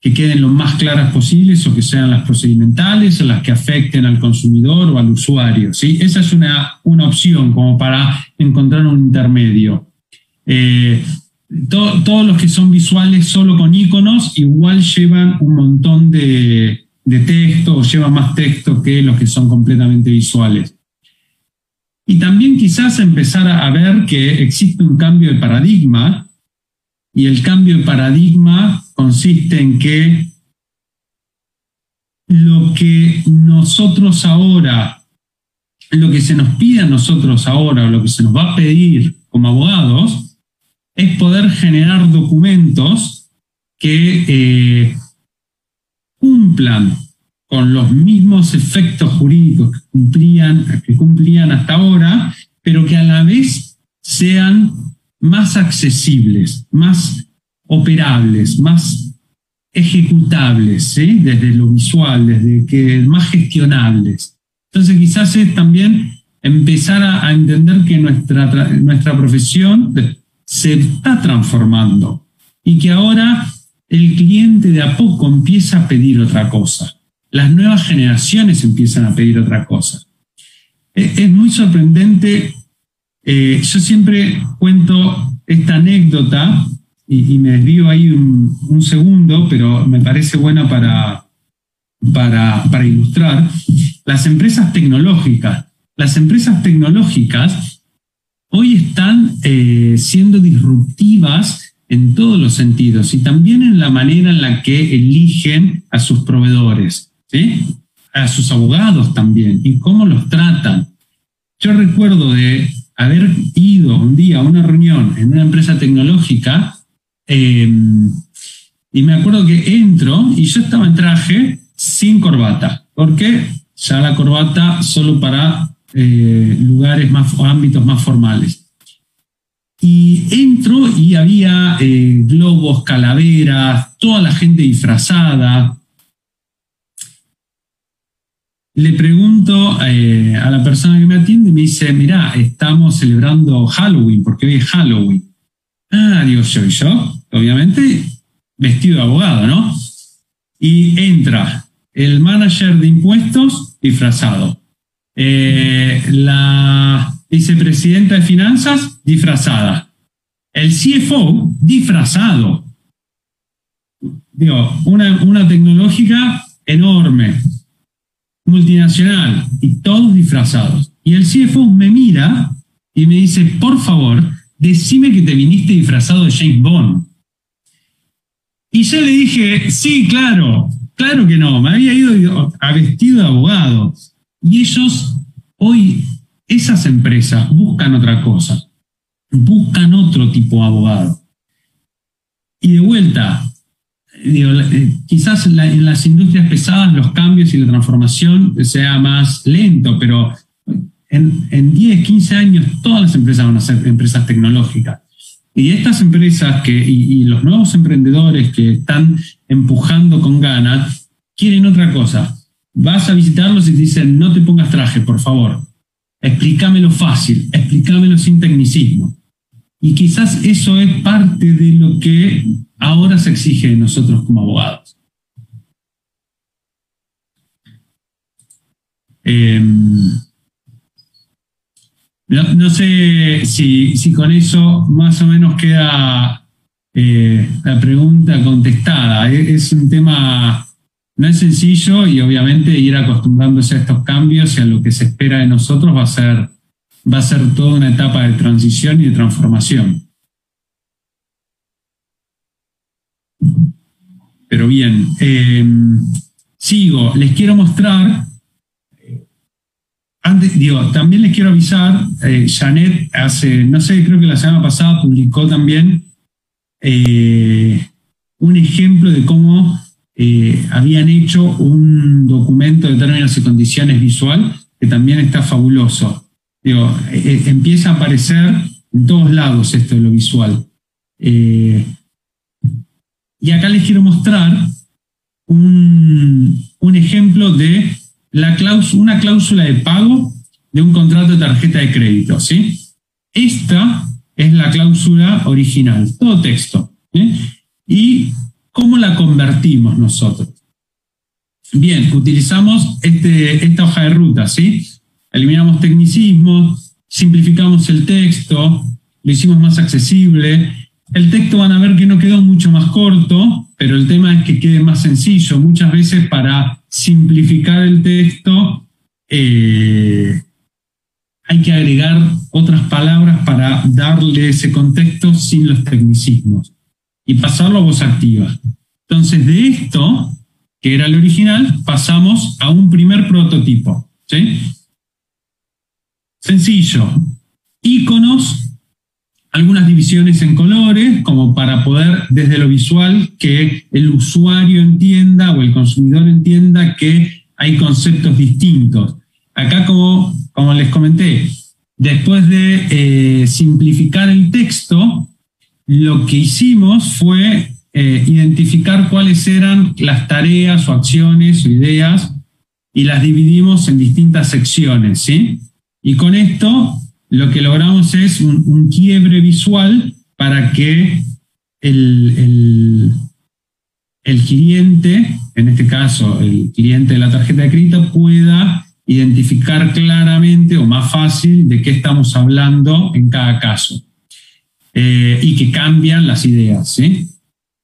que queden lo más claras posibles o que sean las procedimentales o las que afecten al consumidor o al usuario. ¿sí? Esa es una, una opción como para encontrar un intermedio. Eh, todos los que son visuales solo con iconos igual llevan un montón de, de texto o llevan más texto que los que son completamente visuales. Y también quizás empezar a ver que existe un cambio de paradigma y el cambio de paradigma consiste en que lo que nosotros ahora, lo que se nos pide a nosotros ahora o lo que se nos va a pedir como abogados es poder generar documentos que eh, cumplan con los mismos efectos jurídicos que cumplían, que cumplían hasta ahora, pero que a la vez sean más accesibles, más operables, más ejecutables, desde lo visual, desde que más gestionables. Entonces quizás es también empezar a, entender que nuestra, nuestra profesión se está transformando y que ahora el cliente de a poco empieza a pedir otra cosa las nuevas generaciones empiezan a pedir otra cosa. Es, muy sorprendente. Eh, yo siempre cuento esta anécdota y, me desvío ahí un, segundo, pero me parece buena para, para, ilustrar. Las empresas tecnológicas. Las empresas tecnológicas hoy están eh, siendo disruptivas en todos los sentidos y también en la manera en la que eligen a sus proveedores a sus abogados también y cómo los tratan. Yo recuerdo de haber ido un día a una reunión en una empresa tecnológica em, y me acuerdo que entro y yo estaba en traje sin corbata, porque ya la corbata solo para eh, lugares más ámbitos más formales. Y entro y había eh, globos, calaveras, toda la gente disfrazada, le pregunto eh, a la persona que me atiende y me dice, mira, estamos celebrando Halloween, porque hoy es Halloween. Ah, digo yo, y yo, obviamente, vestido de abogado, ¿no? Y entra el manager de impuestos disfrazado, eh, la vicepresidenta de finanzas disfrazada, el CFO disfrazado. Digo, una, una tecnológica enorme, multinacional y todos disfrazados. Y el CFO me mira y me dice, por favor, decime que te viniste disfrazado de James Bond. Y yo le dije, sí, claro, claro que no, me había ido a vestido de abogado. Y ellos, hoy, esas empresas buscan otra cosa, buscan otro tipo de abogado. Y de vuelta, eh, quizás en las industrias pesadas los cambios y la transformación sea más lento, pero en, en 10, 15 años todas las empresas van a ser empresas tecnológicas. Y estas empresas que, y, los nuevos emprendedores que están empujando con ganas quieren otra cosa. Vas a visitarlos y te dicen, no te pongas traje, por favor. Explícamelo fácil, explícamelo sin tecnicismo. Y quizás eso es parte de lo que ahora se exige de nosotros como abogados. Em, no, sé si, con eso más o menos queda eh, la pregunta contestada. Es, un tema, no es sencillo y obviamente ir acostumbrándose a estos cambios y a lo que se espera de nosotros va a ser va a ser toda una etapa de transición y de transformación. Pero bien, em, sigo, les quiero mostrar antes, digo, también les quiero avisar, eh, Janet hace, no sé, creo que la semana pasada publicó también eh, un ejemplo de cómo eh, habían hecho un documento de términos y condiciones visual que también está fabuloso. Digo, empieza a aparecer en todos lados esto de lo visual. y acá les quiero mostrar un, un ejemplo de la una cláusula de pago de un contrato de tarjeta de crédito. ¿sí? Esta es la cláusula original, todo texto. ¿Y cómo la convertimos nosotros? Bien, utilizamos este, esta hoja de ruta, ¿sí? Eliminamos tecnicismos, simplificamos el texto, lo hicimos más accesible. El texto van a ver que no quedó mucho más corto, pero el tema es que quede más sencillo. Muchas veces para simplificar el texto, eh, hay que agregar otras palabras para darle ese contexto sin los tecnicismos y pasarlo a voz activa. Entonces, de esto, que era el original, pasamos a un primer prototipo. ¿sí? Sencillo. Iconos algunas divisiones en colores, como para poder desde lo visual que el usuario entienda o el consumidor entienda que hay conceptos distintos. Acá, como, como les comenté, después de eh, simplificar el texto, lo que hicimos fue eh, identificar cuáles eran las tareas o acciones o ideas y las dividimos en distintas secciones, ¿sí? Y con esto lo que logramos es un, quiebre visual para que el, el, cliente, en este caso el cliente de la tarjeta de crédito, pueda identificar claramente o más fácil de qué estamos hablando en cada caso eh, y que cambian las ideas. ¿sí?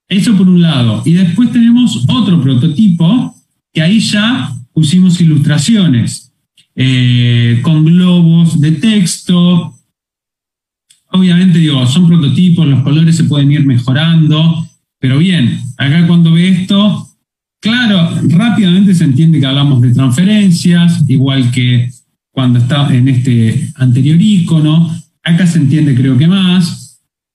Eso por un lado. Y después tenemos otro prototipo que ahí ya pusimos ilustraciones. Eh, con globos de texto. Obviamente, digo, son prototipos, los colores se pueden ir mejorando, pero bien, acá cuando ve esto, claro, rápidamente se entiende que hablamos de transferencias, igual que cuando está en este anterior icono. Acá se entiende creo que más.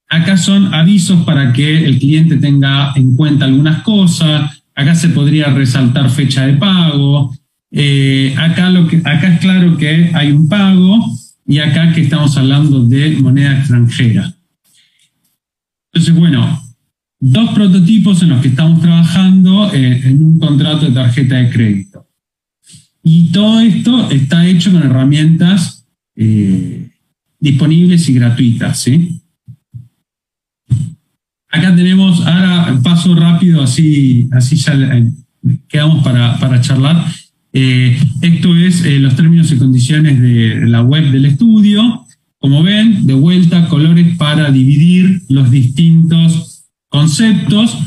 Acá son avisos para que el cliente tenga en cuenta algunas cosas. Acá se podría resaltar fecha de pago. Eh, acá, lo que, acá es claro que hay un pago y acá que estamos hablando de moneda extranjera. Entonces, bueno, dos prototipos en los que estamos trabajando eh, en un contrato de tarjeta de crédito. Y todo esto está hecho con herramientas eh, disponibles y gratuitas. ¿sí? Acá tenemos, ahora paso rápido, así, así ya quedamos para, para charlar. Eh, esto es eh, los términos y condiciones de la web del estudio. Como ven, de vuelta, colores para dividir los distintos conceptos.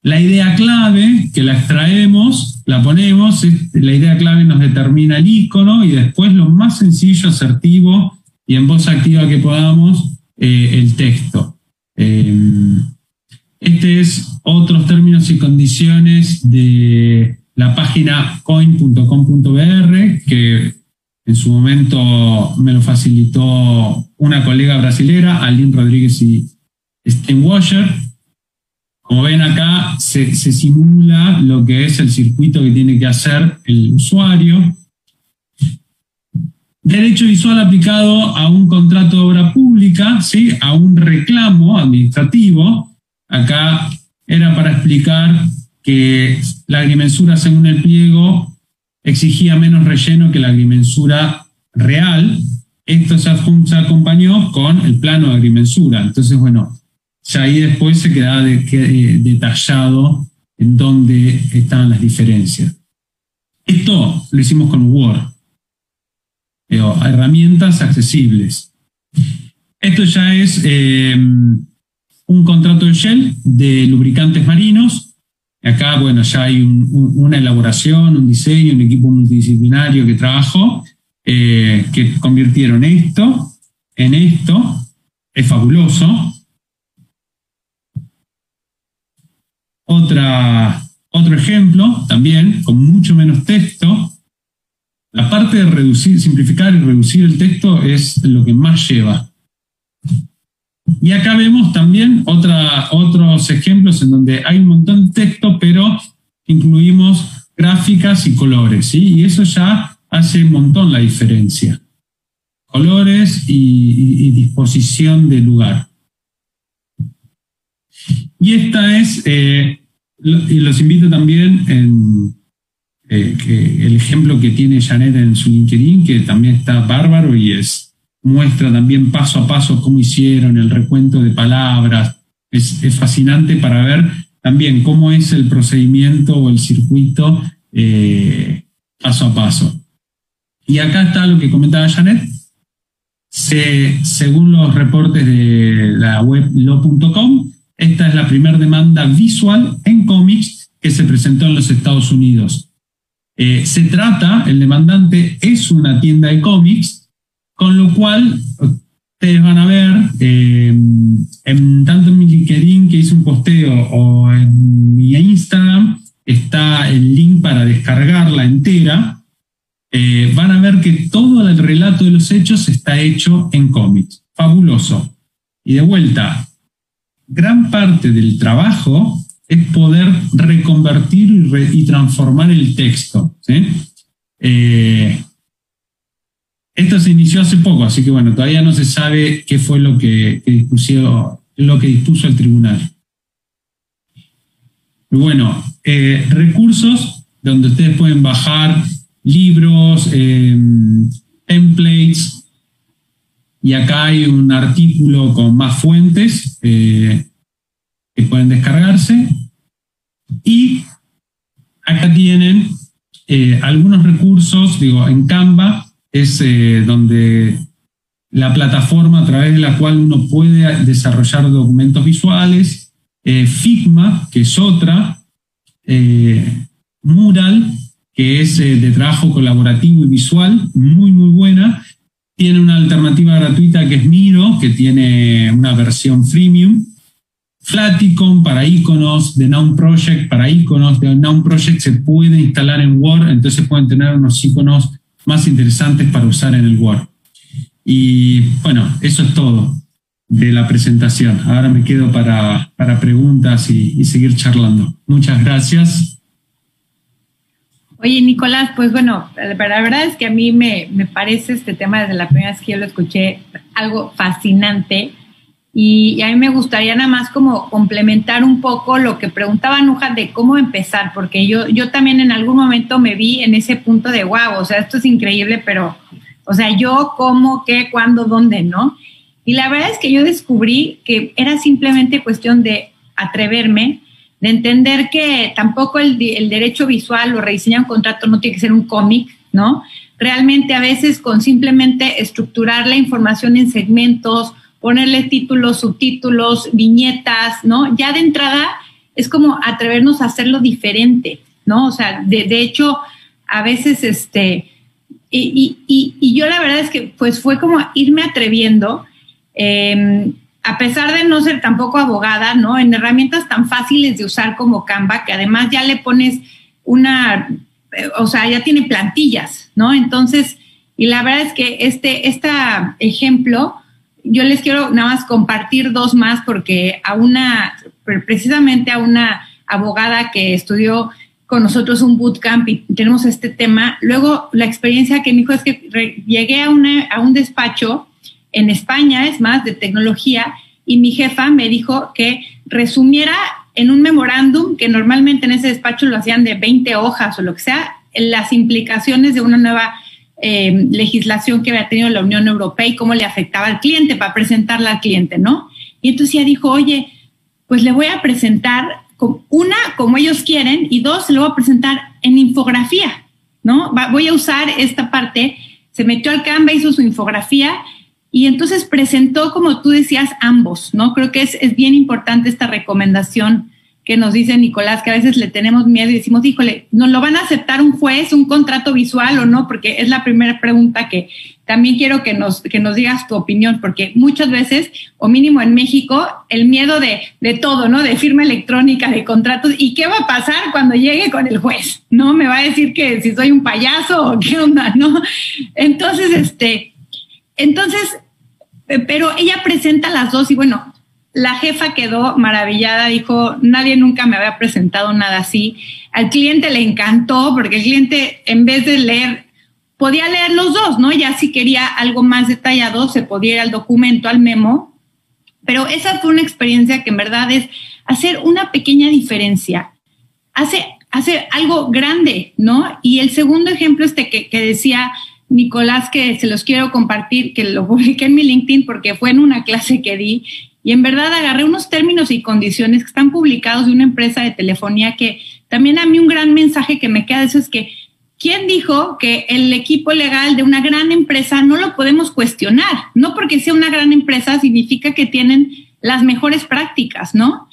La idea clave que la extraemos, la ponemos, la idea clave nos determina el icono y después lo más sencillo, asertivo y en voz activa que podamos, eh, el texto. Este es otros términos y condiciones de la página coin.com.br, que en su momento me lo facilitó una colega brasilera, Aline Rodríguez y Steinwasher. Como ven acá, se, simula lo que es el circuito que tiene que hacer el usuario. Derecho visual aplicado a un contrato de obra pública, ¿sí? a un reclamo administrativo. Acá era para explicar que la agrimensura según el pliego exigía menos relleno que la agrimensura real. Esto se, acompañó con el plano de agrimensura. Entonces, bueno, ya ahí después se quedaba eh, detallado en dónde estaban las diferencias. Esto lo hicimos con Word. herramientas accesibles. Esto ya es eh, un contrato de Shell de lubricantes marinos Acá, bueno, ya hay una elaboración, un diseño, un equipo multidisciplinario que trabajó, eh, que convirtieron esto en esto. Es fabuloso. Otra, otro ejemplo, también con mucho menos texto. La parte de reducir, simplificar y reducir el texto es lo que más lleva. Y acá vemos también otros ejemplos en donde hay un montón de texto, pero incluimos gráficas y colores, ¿sí? Y eso ya hace un montón la diferencia. Colores y, disposición de lugar. Y esta es, eh, y los invito también en eh, el ejemplo que tiene Janet en su LinkedIn, que también está bárbaro y es muestra también paso a paso cómo hicieron el recuento de palabras. Es, fascinante para ver también cómo es el procedimiento o el circuito eh, paso a paso. Y acá está lo que comentaba Janet. según los reportes de la web lo.com, esta es la primera demanda visual en cómics que se presentó en los Estados Unidos. Eh, se trata, el demandante es una tienda de cómics con lo cual, ustedes van a ver, eh, en, tanto en mi LinkedIn que hice un posteo o en mi Instagram, está el link para descargarla entera. Eh, van a ver que todo el relato de los hechos está hecho en cómics. Fabuloso. Y de vuelta, gran parte del trabajo es poder reconvertir y, transformar el texto. ¿sí? Eh, esto se inició hace poco, así que bueno, todavía no se sabe qué fue lo que, dispuso, lo que dispuso el tribunal. Bueno, eh, recursos donde ustedes pueden bajar libros, em, templates, y acá hay un artículo con más fuentes eh, que pueden descargarse. Y acá tienen eh, algunos recursos, digo, en Canva, es eh, donde la plataforma a través de la cual uno puede desarrollar documentos visuales, eh, Figma, que es otra, eh, Mural, que es de trabajo colaborativo y visual, muy, muy buena. Tiene una alternativa gratuita que es Miro, que tiene una versión freemium. Flaticon para iconos, de Noun Project para iconos, de Noun Project se puede instalar en Word, entonces pueden tener unos iconos más interesantes para usar en el Word. Y bueno, eso es todo de la presentación. Ahora me quedo para, para preguntas y, seguir charlando. Muchas gracias. Oye, Nicolás, pues bueno, la verdad es que a mí me, me parece este tema desde la primera vez que yo lo escuché algo fascinante y, a mí me gustaría nada más como complementar un poco lo que preguntaba Nuja de cómo empezar, porque yo, yo también en algún momento me vi en ese punto de, wow, o sea, esto es increíble, pero, o sea, yo cómo, qué, cuándo, dónde, ¿no? Y la verdad es que yo descubrí que era simplemente cuestión de atreverme, de entender que tampoco el, el derecho visual o rediseñar un contrato no tiene que ser un cómic, ¿no? Realmente a veces con simplemente estructurar la información en segmentos, ponerle títulos, subtítulos, viñetas, ¿no? Ya de entrada es como atrevernos a hacerlo diferente, ¿no? O sea, de, hecho, a veces, este, y, y, yo la verdad es que pues fue como irme atreviendo, em, a pesar de no ser tampoco abogada, ¿no? En herramientas tan fáciles de usar como Canva, que además ya le pones una, o sea, ya tiene plantillas, ¿no? Entonces, y la verdad es que este, este ejemplo, yo les quiero nada más compartir dos más porque a una, precisamente a una abogada que estudió con nosotros un bootcamp y tenemos este tema. Luego, la experiencia que me dijo es que llegué a, a un despacho en España, es más, de tecnología, y mi jefa me dijo que resumiera en un memorándum, que normalmente en ese despacho lo hacían de 20 hojas o lo que sea, las implicaciones de una nueva eh, legislación que había tenido la Unión Europea y cómo le afectaba al cliente para presentarla al cliente, ¿no? Y entonces ya dijo, oye, pues le voy a presentar una como ellos quieren y dos, se lo voy a presentar en infografía, ¿no? voy a usar esta parte, se metió al Canva, hizo su infografía y entonces presentó, como tú decías, ambos, ¿no? Creo que es, es bien importante esta recomendación que nos dice Nicolás, que a veces le tenemos miedo y decimos, híjole, ¿nos lo van a aceptar un juez, un contrato visual o no? Porque es la primera pregunta que también quiero que nos, que nos digas tu opinión, porque muchas veces, o mínimo en México, el miedo de, de todo, ¿no? De firma electrónica, de contratos, ¿y qué va a pasar cuando llegue con el juez? ¿No? Me va a decir que si soy un payaso o qué onda, ¿no? Entonces, este, entonces, pero ella presenta las dos y bueno, la jefa quedó maravillada, dijo, nadie nunca me había presentado nada así. Al cliente le encantó porque el cliente en vez de leer, podía leer los dos, ¿no? Ya si quería algo más detallado, se podía ir al documento, al memo. Pero esa fue una experiencia que en verdad es hacer una pequeña diferencia, hace, hace algo grande, ¿no? Y el segundo ejemplo este que, que decía Nicolás, que se los quiero compartir, que lo publiqué en mi LinkedIn porque fue en una clase que di y en verdad agarré unos términos y condiciones que están publicados de una empresa de telefonía que también a mí un gran mensaje que me queda de eso es que ¿quién dijo que el equipo legal de una gran empresa no lo podemos cuestionar? No porque sea una gran empresa significa que tienen las mejores prácticas, ¿no?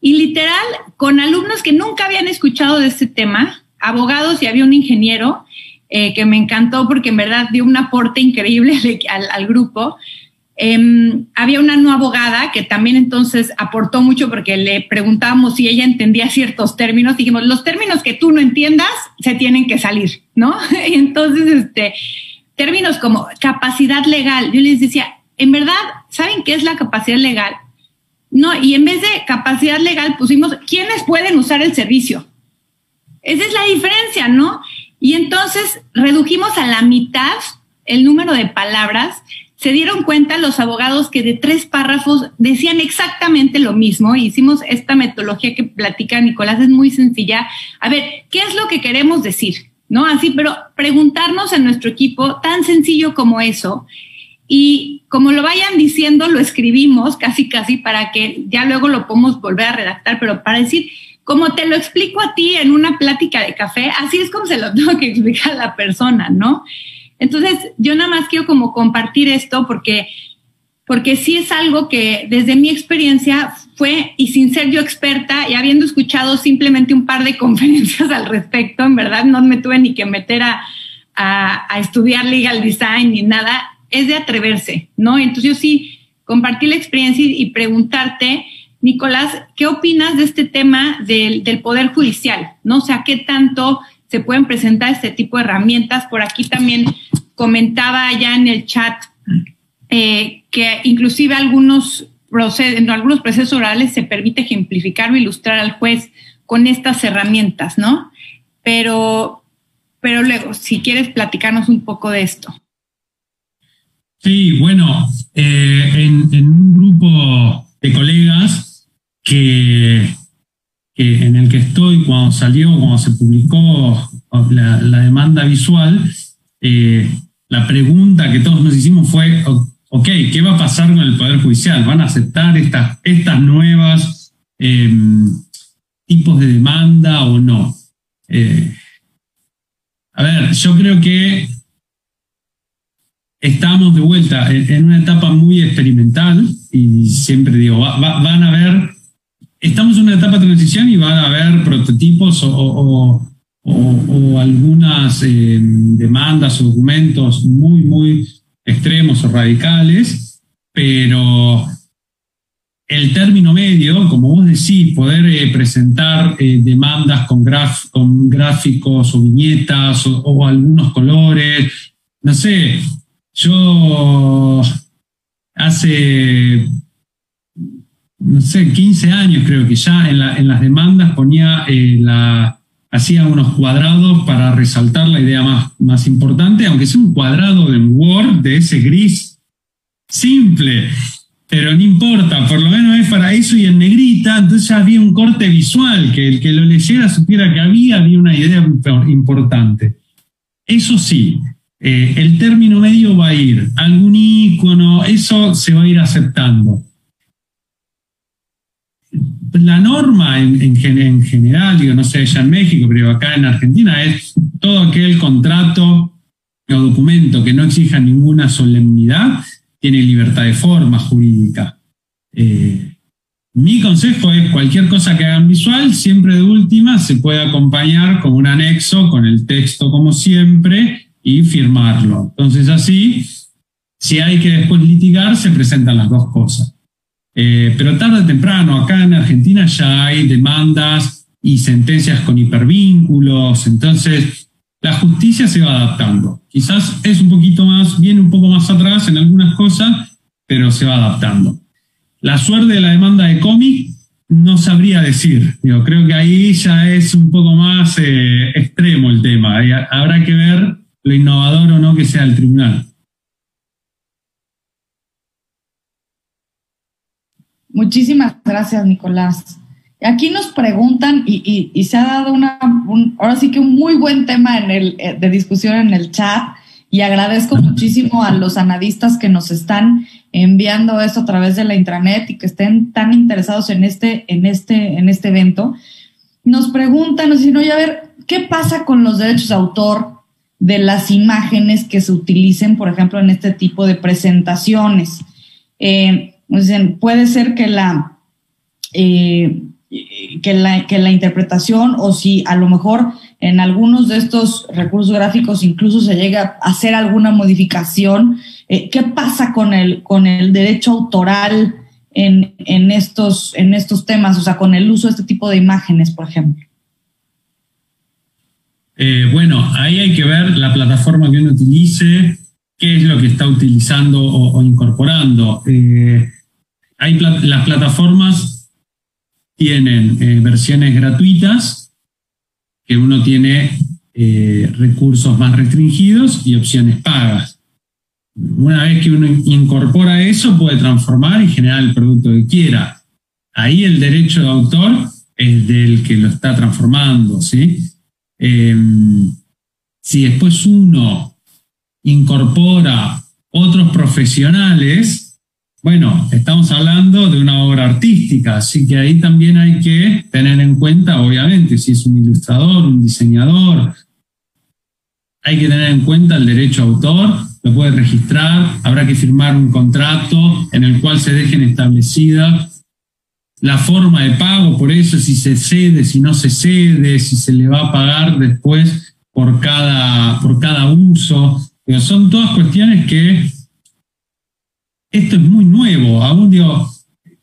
Y literal, con alumnos que nunca habían escuchado de este tema, abogados y había un ingeniero eh, que me encantó porque en verdad dio un aporte increíble al, al grupo Em, había una nueva abogada que también entonces aportó mucho porque le preguntábamos si ella entendía ciertos términos. Dijimos, los términos que tú no entiendas se tienen que salir, ¿no? Y entonces, este, términos como capacidad legal, yo les decía, en verdad, ¿saben qué es la capacidad legal? No, y en vez de capacidad legal pusimos, ¿quiénes pueden usar el servicio? Esa es la diferencia, ¿no? Y entonces redujimos a la mitad el número de palabras se dieron cuenta los abogados que de tres párrafos decían exactamente lo mismo. Hicimos esta metodología que platica Nicolás, es muy sencilla. A ver, ¿qué es lo que queremos decir? ¿No? Así, pero preguntarnos en nuestro equipo, tan sencillo como eso. Y como lo vayan diciendo, lo escribimos casi, casi para que ya luego lo podamos volver a redactar, pero para decir, como te lo explico a ti en una plática de café, así es como se lo tengo que explicar a la persona, ¿no? Entonces, yo nada más quiero como compartir esto porque, porque sí es algo que desde mi experiencia fue, y sin ser yo experta y habiendo escuchado simplemente un par de conferencias al respecto, en verdad no me tuve ni que meter a, a, estudiar legal design ni nada, es de atreverse, ¿no? Entonces yo sí compartí la experiencia y, preguntarte, Nicolás, ¿qué opinas de este tema del, del Poder Judicial? ¿No? O sea, ¿qué tanto se pueden presentar este tipo de herramientas. Por aquí también comentaba ya en el chat eh, que inclusive algunos procesos, en algunos procesos orales se permite ejemplificar o ilustrar al juez con estas herramientas, ¿no? Pero, pero luego, si quieres platicarnos un poco de esto. Sí, bueno, eh, en un grupo de colegas que en el que estoy cuando salió, cuando se publicó la, demanda visual, eh, la pregunta que todos nos hicimos fue, ok, ¿qué va a pasar con el Poder Judicial? ¿Van a aceptar estas, estas nuevas em, tipos de demanda o no? Eh, a ver, yo creo que estamos de vuelta en, una etapa muy experimental y siempre digo, van a ver estamos en una etapa de transición y va a haber prototipos o, algunas eh, demandas o documentos muy, muy extremos o radicales, pero el término medio, como vos decís, poder eh, presentar eh, demandas con, con, gráficos o viñetas o algunos colores, no sé, yo hace no sé, 15 años creo que ya en, las demandas ponía eh, la, hacía unos cuadrados para resaltar la idea más, importante, aunque sea un cuadrado de Word de ese gris simple, pero no importa, por lo menos es para eso y en negrita, entonces ya había un corte visual, que el que lo leyera supiera que había, había una idea importante. Eso sí, eh, el término medio va a ir, algún icono, eso se va a ir aceptando la norma en, general, digo, no sé, allá en México, pero acá en Argentina, es todo aquel contrato o documento que no exija ninguna solemnidad, tiene libertad de forma jurídica. Eh, Mi consejo es cualquier cosa que hagan visual, siempre de última se puede acompañar con un anexo, con el texto como siempre y firmarlo. Entonces así, si hay que después litigar, se presentan las dos cosas. Eh, pero tarde o temprano, acá en Argentina ya hay demandas y sentencias con hipervínculos, entonces la justicia se va adaptando. Quizás es un poquito más, viene un poco más atrás en algunas cosas, pero se va adaptando. La suerte de la demanda de cómic no sabría decir. Yo creo que ahí ya es un poco más eh, extremo el tema. habrá que ver lo innovador o no que sea el tribunal. Muchísimas gracias, Nicolás. Aquí nos preguntan, y, se ha dado una, ahora sí que un muy buen tema en el, eh, de discusión en el chat, y agradezco muchísimo a los analistas que nos están enviando esto a través de la intranet y que estén tan interesados en este, en este, en este evento. Nos preguntan, nos dicen, oye, a ver, ¿qué pasa con los derechos de autor de las imágenes que se utilicen, por ejemplo, en este tipo de presentaciones? Eh, puede ser que la, eh, que la, que la interpretación o si a lo mejor en algunos de estos recursos gráficos incluso se llega a hacer alguna modificación. Eh, ¿Qué pasa con el, con el derecho autoral en, en, estos, en estos temas? O sea, con el uso de este tipo de imágenes, por ejemplo. Eh, bueno, ahí hay que ver la plataforma que uno utilice, qué es lo que está utilizando o, incorporando. Hay las plataformas tienen versiones gratuitas que uno tiene eh, recursos más restringidos y opciones pagas. Una vez que uno incorpora eso, puede transformar y generar el producto que quiera. Ahí el derecho de autor es del que lo está transformando, ¿sí? Em, si después uno incorpora otros profesionales, bueno, estamos hablando de una obra artística, así que ahí también hay que tener en cuenta, obviamente, si es un ilustrador, un diseñador, hay que tener en cuenta el derecho a autor, lo puede registrar, habrá que firmar un contrato en el cual se dejen establecidas la forma de pago, por eso si se cede, si no se cede, si se le va a pagar después por cada, por cada uso. Son todas cuestiones que esto es muy nuevo. Aún digo,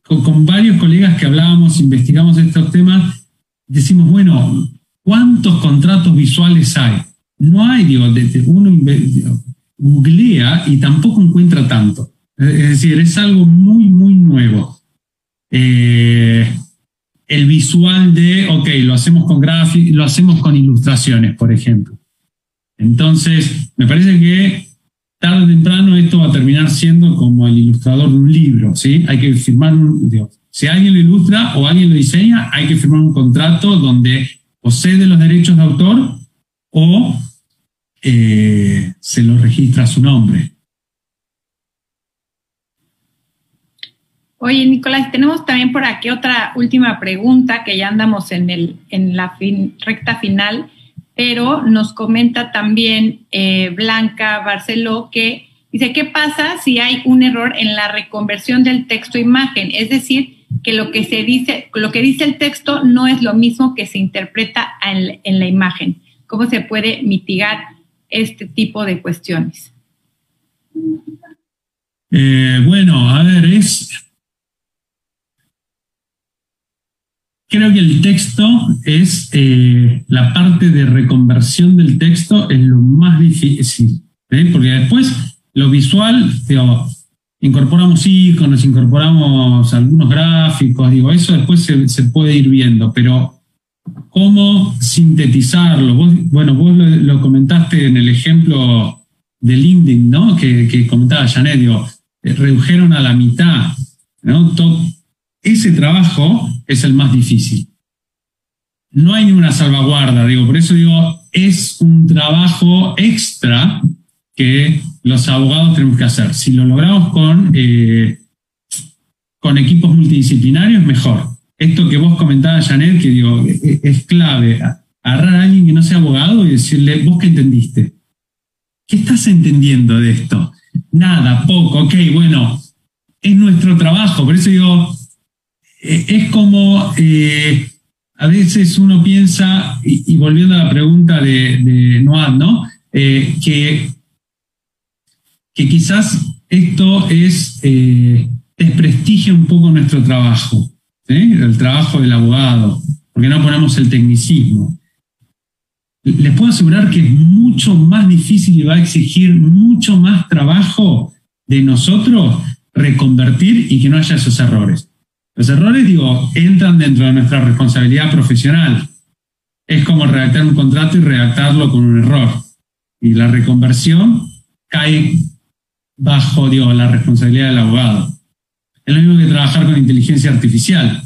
con, varios colegas que hablábamos, investigamos estos temas, decimos, bueno, ¿cuántos contratos visuales hay? No hay, digo, uno googlea y tampoco encuentra tanto. Es decir, es algo muy, muy nuevo. Eh, el visual de, ok, lo hacemos con gráficos, lo hacemos con ilustraciones, por ejemplo. Entonces, me parece que tarde o temprano esto va a terminar siendo como el ilustrador de un libro, ¿sí? Hay que firmar, un, si alguien lo ilustra o alguien lo diseña, hay que firmar un contrato donde o cede los derechos de autor o eh, se lo registra su nombre. Oye, Nicolás, tenemos también por aquí otra última pregunta que ya andamos en, el, en la recta final pero nos comenta también eh, Blanca Barceló que dice, ¿qué pasa si hay un error en la reconversión del texto imagen? Es decir, que lo que se dice, lo que dice el texto no es lo mismo que se interpreta en, la imagen. ¿Cómo se puede mitigar este tipo de cuestiones? Eh, bueno, a ver, es Creo que el texto es eh, la parte de reconversión del texto es lo más difícil, porque después lo visual, incorporamos iconos, incorporamos algunos gráficos, digo, eso después se, puede ir viendo, pero ¿cómo sintetizarlo? bueno, vos lo, comentaste en el ejemplo de LinkedIn, ¿no? Que, comentaba Janet, eh, redujeron a la mitad, ¿no? ese trabajo es el más difícil. No hay ninguna salvaguarda, digo, por eso digo, es un trabajo extra que los abogados tenemos que hacer. Si lo logramos con, eh, con equipos multidisciplinarios, mejor. Esto que vos comentabas, Janet, que digo, e, e, es clave. Agarrar a alguien que no sea abogado y decirle, vos qué entendiste. ¿Qué estás entendiendo de esto? Nada, poco, ok, bueno, es nuestro trabajo. Por eso digo, es como a veces uno piensa, y, volviendo a la pregunta de, de ¿no? que, que quizás esto es desprestigia un poco nuestro trabajo, el trabajo del abogado, porque no ponemos el tecnicismo. Les puedo asegurar que es mucho más difícil y va a exigir mucho más trabajo de nosotros reconvertir y que no haya esos errores. Los errores, digo, entran dentro de nuestra responsabilidad profesional. Es como redactar un contrato y redactarlo con un error. Y la reconversión cae bajo, digo, la responsabilidad del abogado. Es lo mismo que trabajar con inteligencia artificial.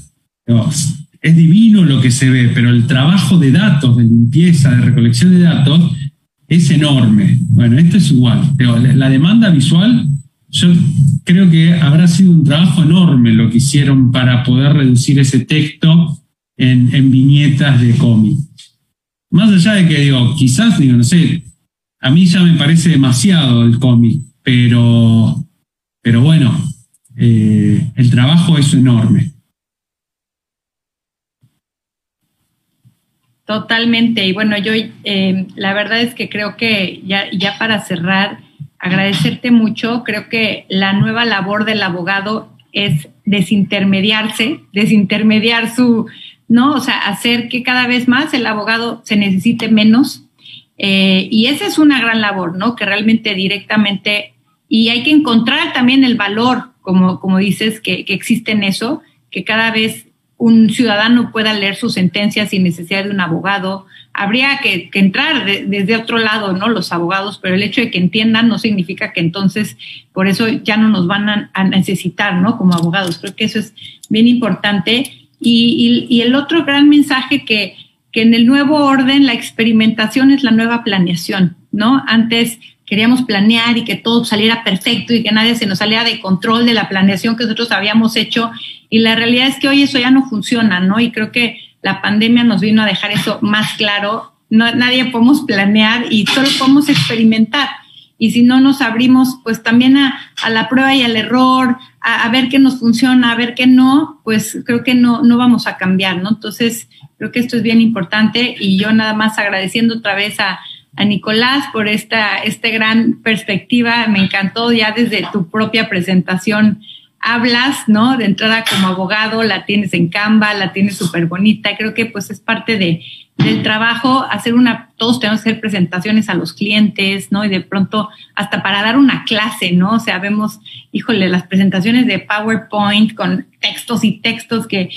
Es divino lo que se ve, pero el trabajo de datos, de limpieza, de recolección de datos, es enorme. Bueno, esto es igual. La demanda visual, yo creo que habrá sido un trabajo enorme lo que hicieron para poder reducir ese texto en, viñetas de cómic. Más allá de que digo, quizás, digo, no sé, a mí ya me parece demasiado el cómic, pero, pero bueno, eh, el trabajo es enorme. Totalmente. Y bueno, yo eh, la verdad es que creo que ya, ya para cerrar, agradecerte mucho. Creo que la nueva labor del abogado es desintermediarse, desintermediar su, ¿no? O sea, hacer que cada vez más el abogado se necesite menos. Eh, y esa es una gran labor, ¿no? Que realmente directamente, y hay que encontrar también el valor como, como dices, que, que existe en eso, que cada vez un ciudadano pueda leer sus sentencias sin necesidad de un abogado. Habría que, entrar desde otro lado, ¿no? Los abogados, pero el hecho de que entiendan no significa que entonces por eso ya no nos van a, necesitar, ¿no? Como abogados. Creo que eso es bien importante. Y, y, el otro gran mensaje que, que en el nuevo orden la experimentación es la nueva planeación, ¿no? Antes queríamos planear y que todo saliera perfecto y que nadie se nos saliera de control de la planeación que nosotros habíamos hecho. Y la realidad es que hoy eso ya no funciona, ¿no? Y creo que la pandemia nos vino a dejar eso más claro. No, nadie podemos planear y solo podemos experimentar. Y si no nos abrimos, pues también a, la prueba y al error, a, a, ver qué nos funciona, a ver qué no, pues creo que no, no vamos a cambiar, ¿no? Entonces, creo que esto es bien importante y yo nada más agradeciendo otra vez a, a Nicolás por esta, esta gran perspectiva. Me encantó ya desde tu propia presentación. Hablas, ¿no? De entrada como abogado, la tienes en Canva, la tienes súper bonita. Creo que pues es parte de, del trabajo, hacer una, todos tenemos que hacer presentaciones a los clientes, ¿no? Y de pronto hasta para dar una clase, ¿no? O sea, vemos, híjole, las presentaciones de PowerPoint con textos y textos que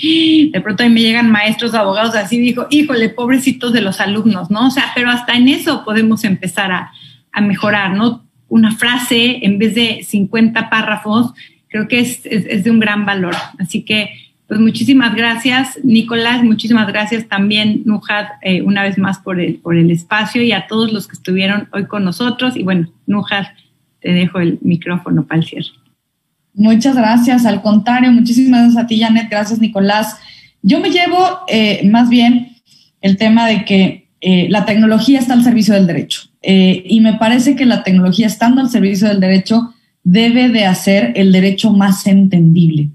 de pronto a mí me llegan maestros, abogados así, dijo, híjole, pobrecitos de los alumnos, ¿no? O sea, pero hasta en eso podemos empezar a, a mejorar, ¿no? Una frase en vez de 50 párrafos, creo que es, es, es de un gran valor. Así que pues muchísimas gracias, Nicolás, muchísimas gracias también, Nujad, eh, una vez más por el, por el espacio y a todos los que estuvieron hoy con nosotros. Y bueno, Nujad, te dejo el micrófono para el cierre. Muchas gracias, al contrario, muchísimas gracias a ti, Janet, gracias, Nicolás. Yo me llevo eh, más bien el tema de que eh, la tecnología está al servicio del derecho y me parece que la tecnología estando al servicio del derecho debe de hacer el derecho más entendible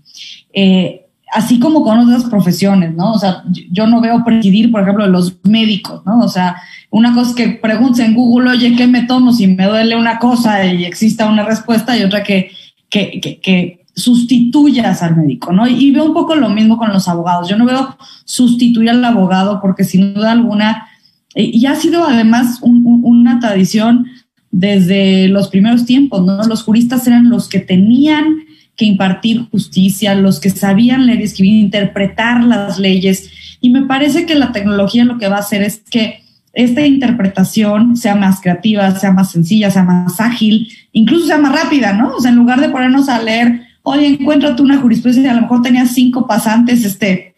así como con otras profesiones, ¿no? O sea, yo no veo presidir, por ejemplo, los médicos, ¿no? O sea, una cosa es que preguntes en Google, oye, ¿qué me tomo si me duele una cosa y exista una respuesta? Y otra que, que, que, sustituyas al médico, ¿no? Y veo un poco lo mismo con los abogados. Yo no veo sustituir al abogado porque sin duda alguna, y ha sido además una tradición desde los primeros tiempos, ¿no? Los juristas eran los que tenían que impartir justicia, los que sabían leer y escribir, interpretar las leyes. Y me parece que la tecnología lo que va a hacer es que esta interpretación sea más creativa, sea más sencilla, sea más ágil, incluso sea más rápida, ¿no? O sea, en lugar de ponernos a leer, oye, encuéntrate una jurisprudencia a lo mejor tenías cinco pasantes este,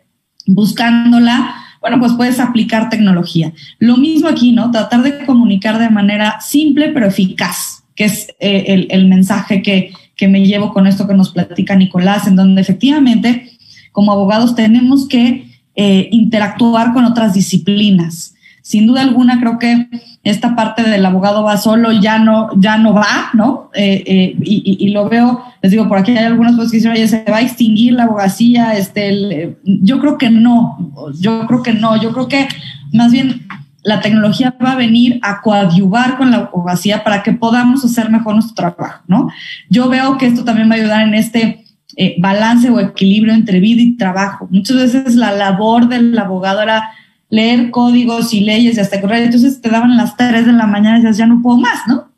buscándola, bueno, pues puedes aplicar tecnología. Lo mismo aquí, ¿no? Tratar de comunicar de manera simple pero eficaz, que es eh, el, mensaje que, que me llevo con esto que nos platica Nicolás, en donde efectivamente como abogados tenemos que eh, interactuar con otras disciplinas. Sin duda alguna, creo que esta parte del abogado va solo ya no, ya no va, ¿no? Eh, eh, y, lo veo les digo, por aquí hay algunas cosas que dicen, oye, se va a extinguir la abogacía, este, yo creo que no, yo creo que no, yo creo que más bien la tecnología va a venir a coadyuvar con la abogacía para que podamos hacer mejor nuestro trabajo, ¿no? Yo veo que esto también va a ayudar en este eh, balance o equilibrio entre vida y trabajo. Muchas veces la labor del abogado era leer códigos y leyes y hasta correr, entonces te daban las 3 de la mañana y decías, ya no puedo más, ¿no?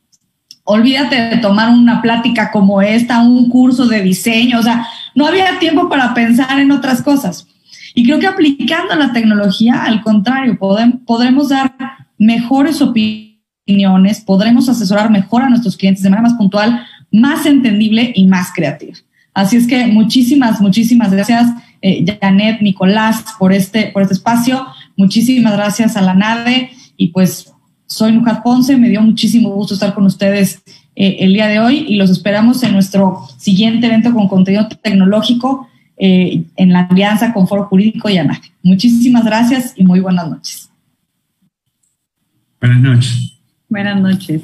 Olvídate de tomar una plática como esta, un curso de diseño, o sea, no había tiempo para pensar en otras cosas. Y creo que aplicando la tecnología, al contrario, podremos dar mejores opiniones, podremos asesorar mejor a nuestros clientes de manera más puntual, más entendible y más creativa. Así es que muchísimas, muchísimas gracias, eh, Janet, Nicolás, por este, por este espacio. Muchísimas gracias a la NADE y pues soy Nujat Ponce, me dio muchísimo gusto estar con ustedes eh, el día de hoy y los esperamos en nuestro siguiente evento con contenido tecnológico eh, en la alianza con Foro Jurídico y ANAC. Muchísimas gracias y muy buenas noches. Buenas noches. Buenas noches.